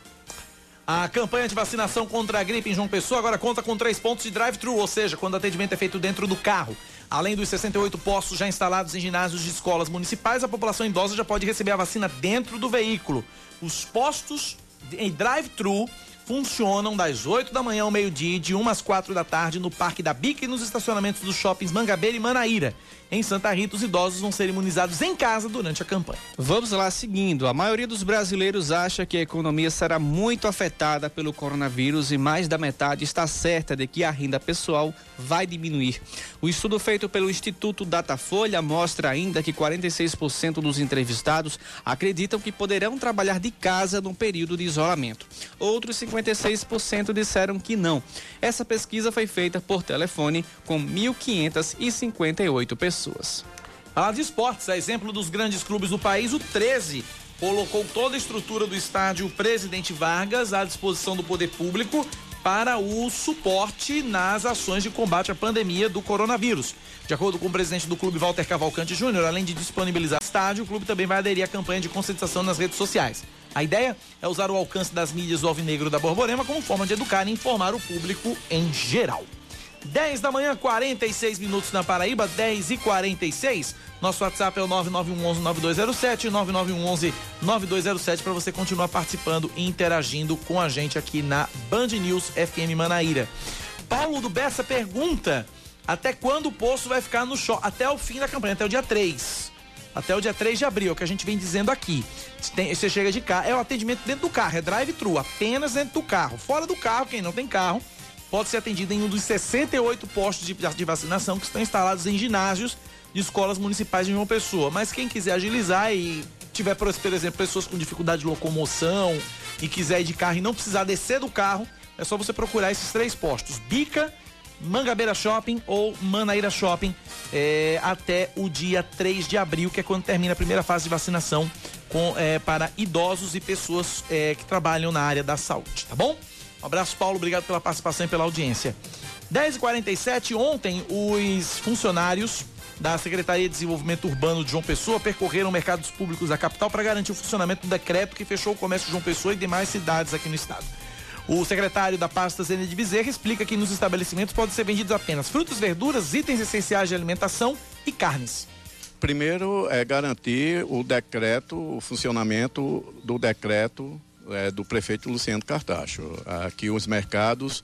A campanha de vacinação contra a gripe em João Pessoa agora conta com três pontos de drive-thru, ou seja, quando o atendimento é feito dentro do carro. Além dos 68 postos já instalados em ginásios de escolas municipais, a população idosa já pode receber a vacina dentro do veículo. Os postos em drive-thru funcionam das 8 da manhã ao meio-dia e de 1 às 4 da tarde no Parque da Bica e nos estacionamentos dos shoppings Mangabeira e Manaíra. Em Santa Rita, os idosos vão ser imunizados em casa durante a campanha. Vamos lá, seguindo. A maioria dos brasileiros acha que a economia será muito afetada pelo coronavírus e mais da metade está certa de que a renda pessoal vai diminuir. O estudo feito pelo Instituto Datafolha mostra ainda que 46% dos entrevistados acreditam que poderão trabalhar de casa no período de isolamento. Outros 56% disseram que não. Essa pesquisa foi feita por telefone com 1.558 pessoas. A de esportes, a exemplo dos grandes clubes do país, o 13 colocou toda a estrutura do estádio Presidente Vargas à disposição do poder público para o suporte nas ações de combate à pandemia do coronavírus. De acordo com o presidente do clube, Walter Cavalcante Júnior, além de disponibilizar estádio, o clube também vai aderir à campanha de conscientização nas redes sociais. A ideia é usar o alcance das mídias do Alvinegro da Borborema como forma de educar e informar o público em geral. 10 da manhã, 46 minutos na Paraíba, 10 e 46. Nosso WhatsApp é o 9911-9207, 9911-9207, para você continuar participando e interagindo com a gente aqui na Band News FM Manaíra. Paulo do Bessa pergunta: até quando o posto vai ficar no show? Até o fim da campanha, até o dia 3. Até o dia 3 de abril, é o que a gente vem dizendo aqui. Você chega de carro, é o atendimento dentro do carro, é drive-thru, apenas dentro do carro. Fora do carro, quem não tem carro, pode ser atendido em um dos 68 postos de, vacinação que estão instalados em ginásios de escolas municipais de João Pessoa. Mas quem quiser agilizar e tiver, por exemplo, pessoas com dificuldade de locomoção e quiser ir de carro e não precisar descer do carro, é só você procurar esses três postos: Bica, Mangabeira Shopping ou Manaíra Shopping é, até o dia 3 de abril, que é quando termina a primeira fase de vacinação com, é, para idosos e pessoas é, que trabalham na área da saúde, tá bom? Um abraço, Paulo. Obrigado pela participação e pela audiência. 10h47, ontem, os funcionários da Secretaria de Desenvolvimento Urbano de João Pessoa percorreram mercados públicos da capital para garantir o funcionamento do decreto que fechou o comércio de João Pessoa e demais cidades aqui no estado. O secretário da pasta Zene de Bezerra explica que nos estabelecimentos podem ser vendidos apenas frutas, verduras, itens essenciais de alimentação e carnes. Primeiro é garantir o decreto, o funcionamento do decreto é, do prefeito Luciano Cartacho. Aqui os mercados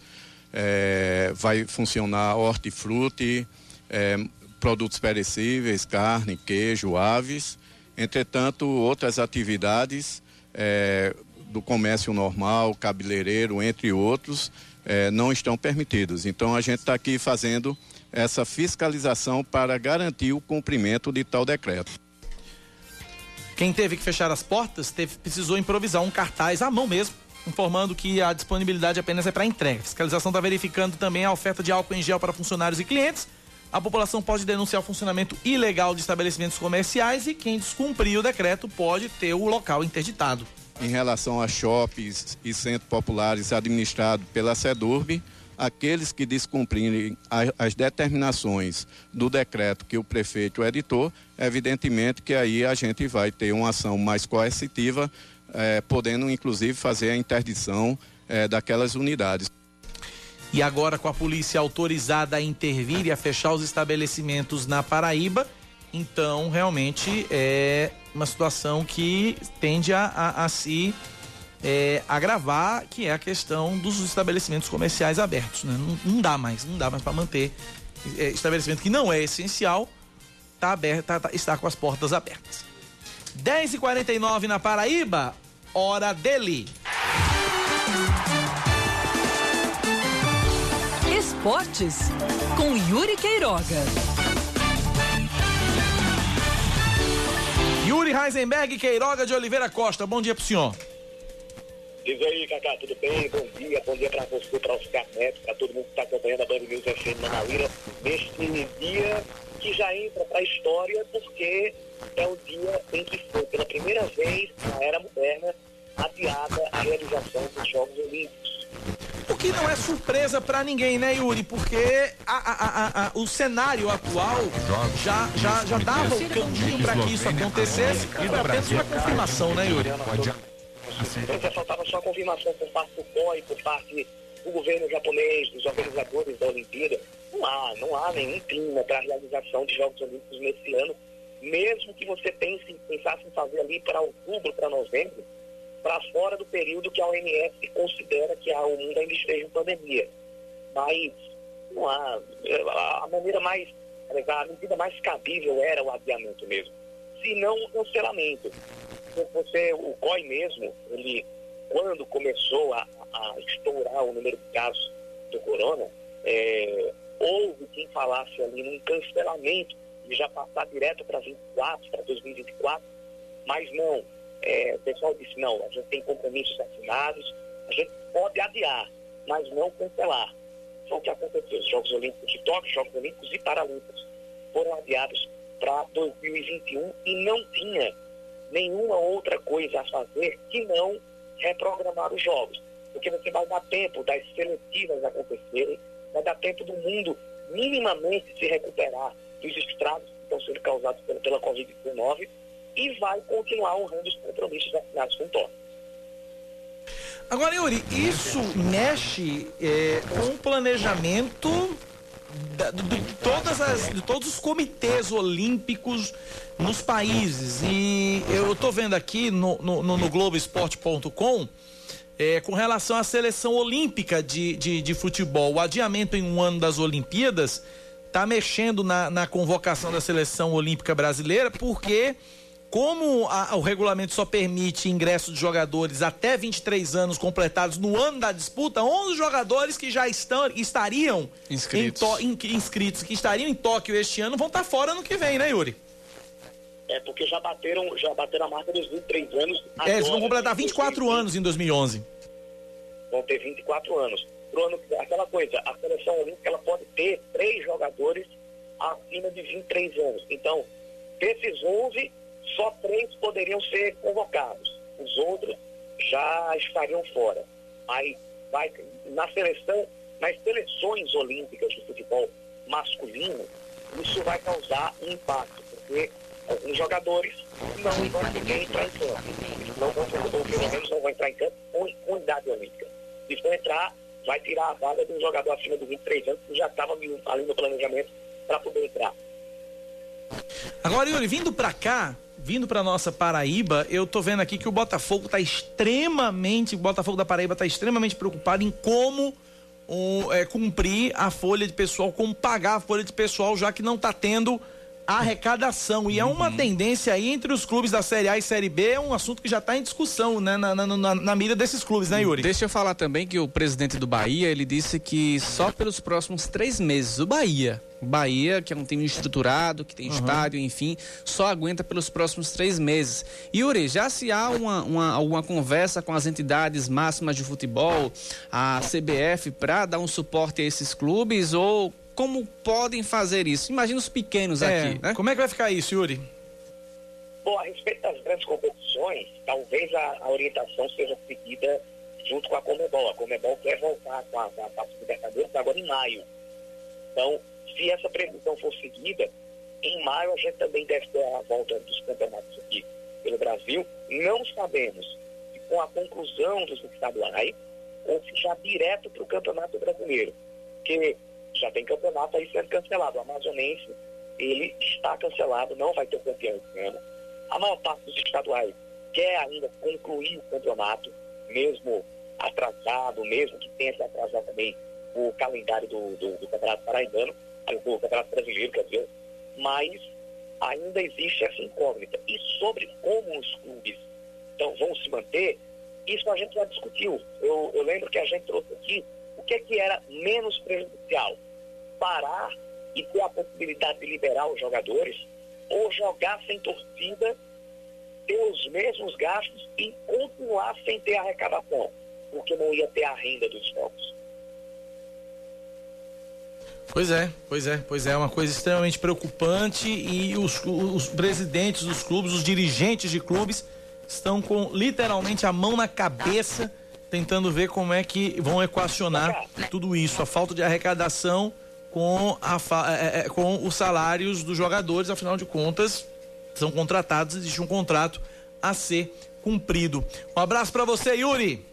é, vai funcionar hortifruti, é, produtos perecíveis, carne, queijo, aves. Entretanto, outras atividades é, do comércio normal, cabeleireiro, entre outros, é, não estão permitidos. Então, a gente está aqui fazendo essa fiscalização para garantir o cumprimento de tal decreto. Quem teve que fechar as portas teve, precisou improvisar um cartaz à mão mesmo, informando que a disponibilidade apenas é para entrega. A fiscalização está verificando também a oferta de álcool em gel para funcionários e clientes. A população pode denunciar o funcionamento ilegal de estabelecimentos comerciais e quem descumprir o decreto pode ter o local interditado. Em relação a shoppings e centros populares administrados pela SEDURB, aqueles que descumprirem as determinações do decreto que o prefeito editou, evidentemente que aí a gente vai ter uma ação mais coercitiva, eh, podendo inclusive fazer a interdição eh, daquelas unidades. E agora, com a polícia autorizada a intervir e a fechar os estabelecimentos na Paraíba, então realmente é uma situação que tende a, a, a se é, agravar, que é a questão dos estabelecimentos comerciais abertos. Né? Não, não, dá mais, não dá mais para manter é, estabelecimento que não é essencial, tá aberto, tá, tá, está com as portas abertas. 10h49 na Paraíba, hora dele. Esportes com Yuri Queiroga. Yuri Heisenberg Queiroga de Oliveira Costa. Bom dia pro senhor. Diz aí, Cacá, tudo bem? Bom dia, bom dia para você, para Oscar Neto, para todo mundo que está acompanhando a Band News FM Manauíra, neste dia que já entra para a história, porque é o dia em que foi, pela primeira vez na era moderna, adiada a realização dos Jogos Olímpicos. O que não é surpresa para ninguém, né, Yuri? Porque a, a, a, o cenário atual já, já, já dava o caminho para que isso acontecesse, foi apenas uma confirmação, né, Yuri? Então, faltava só a confirmação por parte do COI, por parte do governo japonês, dos organizadores da Olimpíada. Não há, não há nenhum clima para a realização de Jogos Olímpicos nesse ano, mesmo que você pense, pensasse em fazer ali para outubro, para novembro, para fora do período que a OMS considera que o mundo ainda esteja em pandemia. Mas não há. A maneira mais. A medida mais cabível era o adiamento mesmo. Se não, o cancelamento você, o COI mesmo, ele, quando começou a, a estourar o número de casos do corona, é, houve quem falasse ali num cancelamento e já passar direto para 24, para 2024, mas não. É, o pessoal disse, não, a gente tem compromissos assinados, a gente pode adiar, mas não cancelar. Foi o que aconteceu. Os Jogos Olímpicos de Tóquio, Jogos Olímpicos e Paralímpicos foram adiados para 2021 e não tinha nenhuma outra coisa a fazer que não reprogramar os jogos. Porque você vai dar tempo das seletivas acontecerem, vai dar tempo do mundo minimamente se recuperar dos estragos que estão sendo causados pela, pela Covid-19 e vai continuar honrando os compromissos assinados com o Tóquio. Agora, Yuri, isso mexe é, com o planejamento da, de, todas as, de todos os comitês olímpicos nos países. E eu estou vendo aqui no, no, no Globoesporte.com é, com relação à seleção olímpica de, de, de, futebol. O adiamento em um ano das Olimpíadas está mexendo na, na convocação da seleção olímpica brasileira, porque como a, o regulamento só permite ingresso de jogadores até 23 anos completados no ano da disputa, 11 jogadores que já estão, estariam inscritos. Em to, in, inscritos, que estariam em Tóquio este ano, vão estar fora no que vem, né, Yuri? É, porque já bateram, já bateram a marca dos 23 anos. É, eles vão completar 24 anos em 2011. Vão ter 24 anos. Pro ano, aquela coisa, a seleção olímpica ela pode ter três jogadores acima de 23 anos. Então, desses 11, só três poderiam ser convocados. Os outros já estariam fora. Aí vai na seleção, nas seleções olímpicas de futebol masculino, isso vai causar um impacto, porque alguns jogadores não vão poder entrar em campo. Não vão, ou pelo menos não vão entrar em campo com, com idade olímpica. Se for entrar, vai tirar a vaga de um jogador acima de 23 anos que já estava ali no planejamento para poder entrar. Agora, Yuri, vindo para cá, vindo para nossa Paraíba, eu tô vendo aqui que o Botafogo está extremamente, o Botafogo da Paraíba está extremamente preocupado em como um, é, cumprir a folha de pessoal, como pagar a folha de pessoal, já que não está tendo arrecadação. E uhum. é uma uhum. tendência aí entre os clubes da Série A e Série B, é um assunto que já está em discussão, né, na, na, na, na, mira desses clubes, né, Yuri? Deixa eu falar também que o presidente do Bahia, ele disse que só pelos próximos três meses, o Bahia Bahia, que é um time estruturado, que tem uhum. estádio, enfim, só aguenta pelos próximos três meses. Yuri, já se há uma, uma, alguma conversa com as entidades máximas de futebol, a CBF, para dar um suporte a esses clubes ou como podem fazer isso? Imagina os pequenos é, aqui, né? Como é que vai ficar isso, Yuri? Bom, a respeito das grandes competições, talvez a, a orientação seja seguida junto com a Comebol. A Comebol quer voltar com a, com a Libertadores agora em maio. Então, se essa previsão for seguida, em maio a gente também deve ter a volta dos campeonatos aqui pelo Brasil. Não sabemos se com a conclusão dos estaduais ou se já direto para o Campeonato Brasileiro. Porque já tem campeonato aí sendo cancelado. O Amazonense, ele está cancelado, não vai ter campeão esse ano. A maior parte dos estaduais quer ainda concluir o campeonato, mesmo atrasado, mesmo que tenha se atrasado também o calendário do, do, do Campeonato Paraibano do Campeonato Brasileiro, quer dizer, mas ainda existe essa incógnita. E sobre como os clubes então, vão se manter, isso a gente já discutiu. Eu, eu lembro que a gente trouxe aqui o que, que era menos prejudicial. Parar e ter a possibilidade de liberar os jogadores ou jogar sem torcida, ter os mesmos gastos e continuar sem ter arrecadação, porque não ia ter a renda dos jogos. Pois é, pois é, pois é, uma coisa extremamente preocupante e os, os presidentes dos clubes, os dirigentes de clubes estão com literalmente a mão na cabeça tentando ver como é que vão equacionar tudo isso, a falta de arrecadação com, a, é, é, com os salários dos jogadores, afinal de contas, são contratados, existe um contrato a ser cumprido. Um abraço para você, Yuri.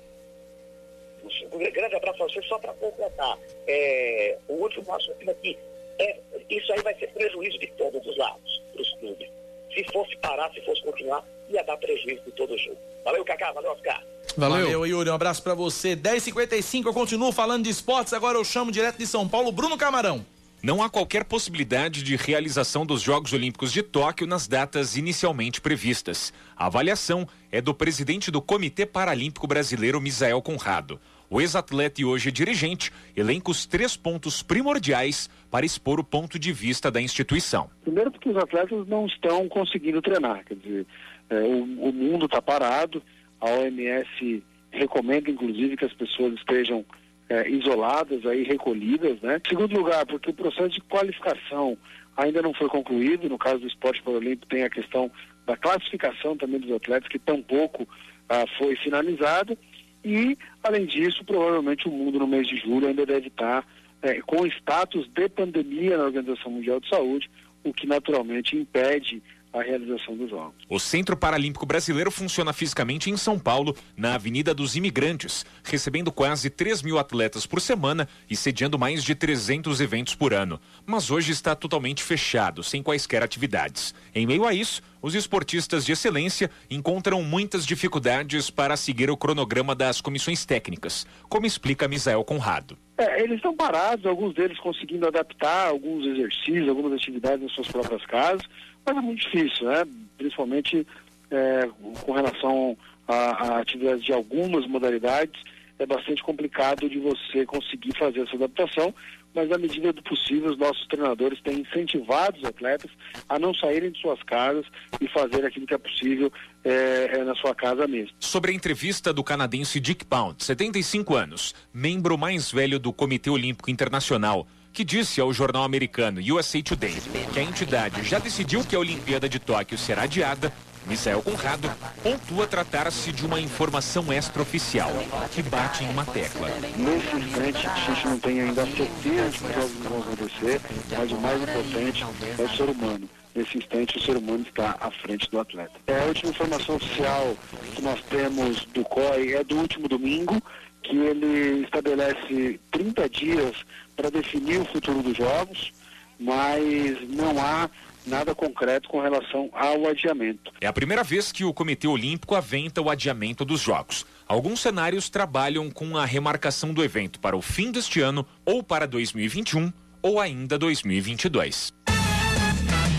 Um grande abraço para você, só para completar. É, o último raciocínio aqui, é, isso aí vai ser prejuízo de todos os lados, para os clubes. Se fosse parar, se fosse continuar, ia dar prejuízo de todo o jogo. Valeu, Cacá, valeu, Oscar. Valeu. Valeu, Yuri. Um abraço para você. 10h55, eu continuo falando de esportes. Agora eu chamo direto de São Paulo, Bruno Camarão. Não há qualquer possibilidade de realização dos Jogos Olímpicos de Tóquio nas datas inicialmente previstas. A avaliação é do presidente do Comitê Paralímpico Brasileiro, Misael Conrado. O ex-atleta e hoje dirigente elenca os três pontos primordiais para expor o ponto de vista da instituição. Primeiro porque os atletas não estão conseguindo treinar, quer dizer, é, o, o mundo está parado, a OMS recomenda inclusive que as pessoas estejam é, isoladas, aí recolhidas, né? Segundo lugar, porque o processo de qualificação ainda não foi concluído, no caso do esporte paralímpico tem a questão da classificação também dos atletas, que tampouco ah, foi finalizada. E, além disso, provavelmente o mundo no mês de julho ainda deve estar é, com status de pandemia na Organização Mundial de Saúde, o que naturalmente impede a realização dos Jogos. O Centro Paralímpico Brasileiro funciona fisicamente em São Paulo, na Avenida dos Imigrantes, recebendo quase 3 mil atletas por semana e sediando mais de 300 eventos por ano. Mas hoje está totalmente fechado, sem quaisquer atividades. Em meio a isso, os esportistas de excelência encontram muitas dificuldades para seguir o cronograma das comissões técnicas, como explica Misael Conrado. É, eles estão parados, alguns deles conseguindo adaptar alguns exercícios, algumas atividades nas suas próprias casas, mas é muito difícil, né? principalmente é, com relação a, a atividades de algumas modalidades, é bastante complicado de você conseguir fazer essa adaptação, mas na medida do possível os nossos treinadores têm incentivado os atletas a não saírem de suas casas e fazer aquilo que é possível é, é na sua casa mesmo. Sobre a entrevista do canadense Dick Pound, 75 anos, membro mais velho do Comitê Olímpico Internacional, que disse ao jornal americano USA Today que a entidade já decidiu que a Olimpíada de Tóquio será adiada Misael Conrado pontua tratar-se de uma informação extraoficial que bate em uma tecla. Nesse instante, a gente não tem ainda a certeza de que jogos vão acontecer, mas o mais importante é o ser humano. Nesse instante, o ser humano está à frente do atleta. É a última informação oficial que nós temos do COI é do último domingo, que ele estabelece 30 dias para definir o futuro dos jogos, mas não há nada concreto com relação ao adiamento. É a primeira vez que o Comitê Olímpico aventa o adiamento dos Jogos. Alguns cenários trabalham com a remarcação do evento para o fim deste ano ou para 2021 ou ainda 2022.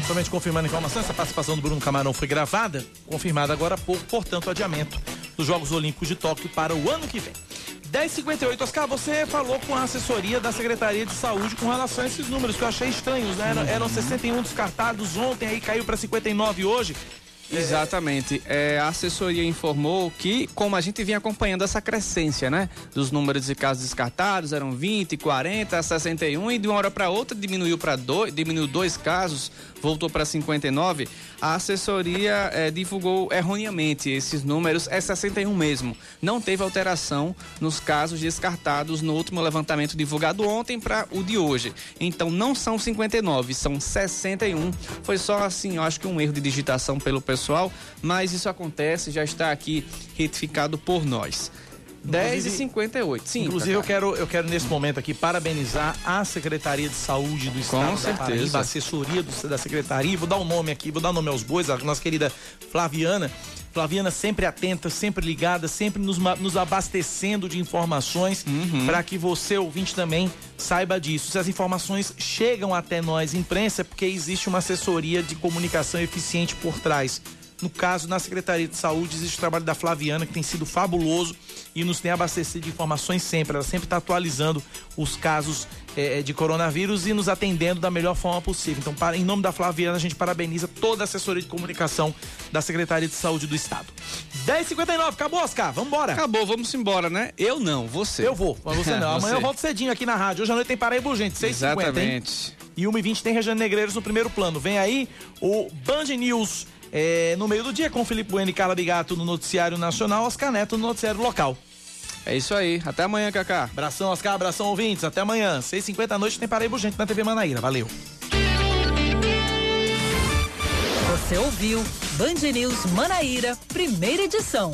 Somente confirmando a informação, essa participação do Bruno Camarão foi gravada, confirmada agora há pouco, portanto, adiamento dos Jogos Olímpicos de Tóquio para o ano que vem. 1058, Oscar, você falou com a assessoria da Secretaria de Saúde com relação a esses números, que eu achei estranhos, né? Eram, eram 61 descartados ontem, aí caiu para 59 hoje. Exatamente. É, a assessoria informou que, como a gente vinha acompanhando essa crescência, né? Dos números de casos descartados, eram 20, 40, 61 e de uma hora para outra diminuiu para dois, diminuiu dois casos, voltou para 59. A assessoria é, divulgou erroneamente esses números, é 61 mesmo. Não teve alteração nos casos descartados no último levantamento divulgado ontem para o de hoje. Então não são 59, são 61. Foi só assim, eu acho que um erro de digitação pelo pessoal pessoal, mas isso acontece, já está aqui retificado por nós. 10 e 58 sim. Inclusive, eu quero, eu quero nesse momento aqui parabenizar a Secretaria de Saúde do Estado Com da certeza. Paraíba, a assessoria do, da Secretaria. Vou dar o um nome aqui, vou dar o nome aos bois, a nossa querida Flaviana. Flaviana sempre atenta, sempre ligada, sempre nos, nos abastecendo de informações Uhum. para que você, ouvinte, também saiba disso. Se as informações chegam até nós, imprensa, é porque existe uma assessoria de comunicação eficiente por trás. No caso, na Secretaria de Saúde, existe o trabalho da Flaviana, que tem sido fabuloso e nos tem abastecido de informações sempre. Ela sempre está atualizando os casos eh, de coronavírus e nos atendendo da melhor forma possível. Então, para, em nome da Flaviana, a gente parabeniza toda a assessoria de comunicação da Secretaria de Saúde do Estado. 10h59, acabou, Oscar? Vamos embora. Acabou, vamos embora, né? Eu não, você. Eu vou, mas você não. Amanhã Você. eu volto cedinho aqui na rádio. Hoje à noite tem Paraíba Urgente, 6h50, hein? Exatamente. E 1h20 tem Regiane Negreiros no primeiro plano. Vem aí o Band News eh, no meio do dia com Felipe Bueno e Carla Bigato no Noticiário Nacional, Oscar Neto no Noticiário Local. É isso aí. Até amanhã, Cacá. Abração, Oscar. Abração, ouvintes. Até amanhã. 6h50 da noite tem Paraíba Urgente na TV Manaíra. Valeu. Você ouviu Band News Manaíra, primeira edição.